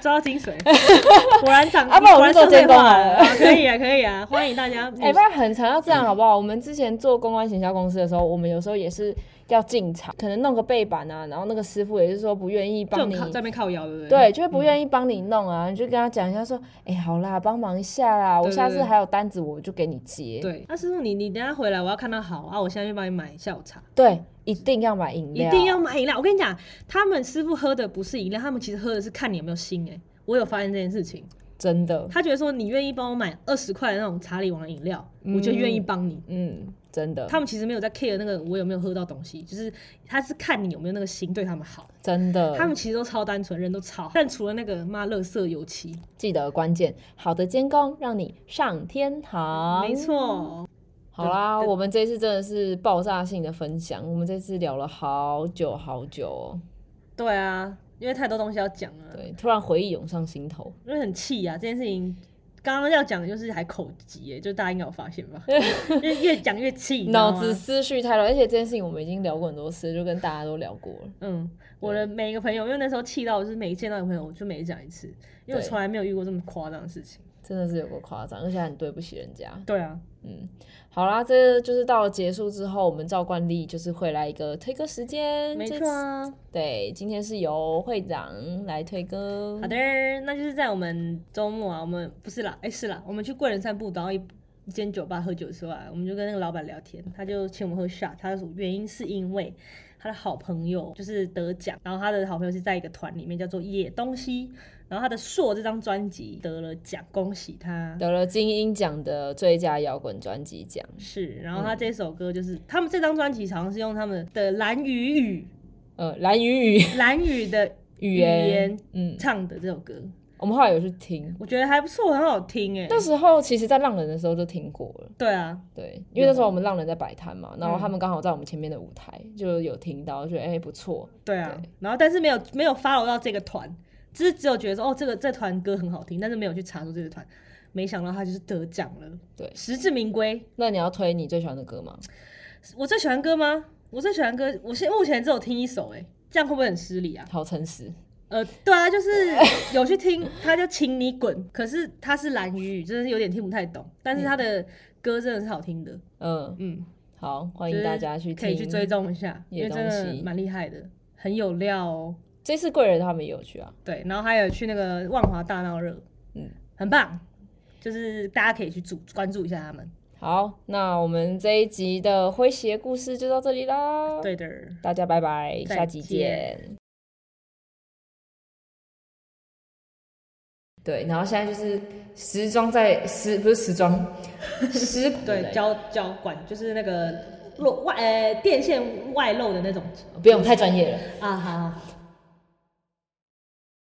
Speaker 2: 抓到精髓，[laughs] 果然长，
Speaker 1: 啊不然我
Speaker 2: 果然
Speaker 1: 做监工
Speaker 2: 社会化
Speaker 1: 好了
Speaker 2: 啊可以啊可以啊，欢迎大家。[laughs]
Speaker 1: 哎、不然很常要这样好不好？我们之前做公关行销公司的时候，我们有时候也是要进场，可能弄个背板啊，然后那个师傅也是说不愿意帮你
Speaker 2: 在那边靠腰，对不对？
Speaker 1: 对，就是不愿意帮你弄啊，你就跟他讲一下说，哎、好啦，帮忙一下啦，我下次还有单子我就给你接。
Speaker 2: 对，那师傅你你等一下回来，我要看到好啊，我现在就帮你买下午茶。
Speaker 1: 对，一定要买饮料，
Speaker 2: 一定要买饮料。我跟你讲，他们师傅喝的不是饮料，他们其实喝的是看你有没有心、欸。我有发现这件事情，
Speaker 1: 真的，
Speaker 2: 他觉得说你愿意帮我买二十块的那种查理王的饮料，我就愿意帮你。
Speaker 1: 嗯，真的，
Speaker 2: 他们其实没有在 care 那个我有没有喝到东西，就是他是看你有没有那个心对他们好。
Speaker 1: 真的，
Speaker 2: 他们其实都超单纯，人都超，但除了那个妈乐色油漆，
Speaker 1: 记得关键，好的监工让你上天堂。
Speaker 2: 没。错，
Speaker 1: 好啦，我们这次真的是爆炸性的分享，我们这次聊了好久好久哦。
Speaker 2: 对啊，因为太多东西要讲了，
Speaker 1: 对，突然回忆涌上心头。
Speaker 2: 因为很气啊，这件事情。刚刚要讲的就是还口急耶，就大家应该有发现吧？[laughs] 因为越讲越气，
Speaker 1: 脑子思绪太乱，而且这件事情我们已经聊过很多次，就跟大家都聊过了。
Speaker 2: 嗯，我的每一个朋友，因为那时候气到，就是每一见到一个朋友，我就每讲一次，因为我
Speaker 1: 对
Speaker 2: 从来没有遇过这么夸张的事情。
Speaker 1: 真的是有个夸张，而且很对不起人家。
Speaker 2: 对啊，
Speaker 1: 嗯，好啦，这就是到了结束之后，我们照惯例就是会来一个推歌时间。
Speaker 2: 没错啊。
Speaker 1: 对，今天是由会长来推歌。
Speaker 2: 好的，那就是在我们周末啊，我们不是啦，哎、是啦，我们去贵人散步，然后一一间酒吧喝酒的时候啊，我们就跟那个老板聊天，他就请我们喝 shot，他就说原因是因为他的好朋友就是得奖，然后他的好朋友是在一个团里面叫做野东西，然后他的硕这张专辑得了奖，恭喜他。
Speaker 1: 得了金鹰奖的最佳摇滚专辑奖。
Speaker 2: 是，然后他这首歌就是、他们这张专辑好像是用他们的蓝语语
Speaker 1: 呃，蓝雨雨
Speaker 2: 蓝语的
Speaker 1: 语言嗯，
Speaker 2: 唱的这首歌，
Speaker 1: 我们后来有去听。
Speaker 2: 我觉得还不错，很好听哎。
Speaker 1: 那时候其实，在浪人的时候就听过了，
Speaker 2: 对啊，
Speaker 1: 对，因为那时候我们浪人在摆摊嘛，然后
Speaker 2: 嗯
Speaker 1: 他们刚好在我们前面的舞台，就有听到，觉得哎、不错，
Speaker 2: 对啊
Speaker 1: 对，
Speaker 2: 然后但是没有没有 follow 到这个团，只是只有觉得说哦，这个这团歌很好听，但是没有去查出这个团，没想到他就是得奖了，
Speaker 1: 对
Speaker 2: 实至名归。
Speaker 1: 那你要推你最喜欢的歌吗？
Speaker 2: 我最喜欢歌吗？我最喜欢歌，我现目前只有听一首、哎，这样会不会很失礼啊？
Speaker 1: 好诚实，
Speaker 2: 呃，对啊，就是有去听，[laughs] 他就请你滚，可是他是蓝语语，真的是有点听不太懂，但是他的歌真的是好听的，
Speaker 1: 嗯，
Speaker 2: 嗯，
Speaker 1: 好，欢迎大家去听，
Speaker 2: 可以去追。踪一下，因
Speaker 1: 野
Speaker 2: 为真的蛮厉害的，很有料哦。
Speaker 1: 这次贵人他们也有去啊，
Speaker 2: 对，然后还有去那个万华大闹热，
Speaker 1: 嗯。
Speaker 2: 嗯，很棒，就是大家可以去注关注一下他们。
Speaker 1: 好，那我们这一集的诙谐故事就到这里啦。，
Speaker 2: 对的，
Speaker 1: 大家拜拜，下集见对，然后现在就是时装在时不是时装，时
Speaker 2: 对，交交管就是那个漏外呃电线外漏的那种
Speaker 1: 不用太专业了。
Speaker 2: 啊，好好，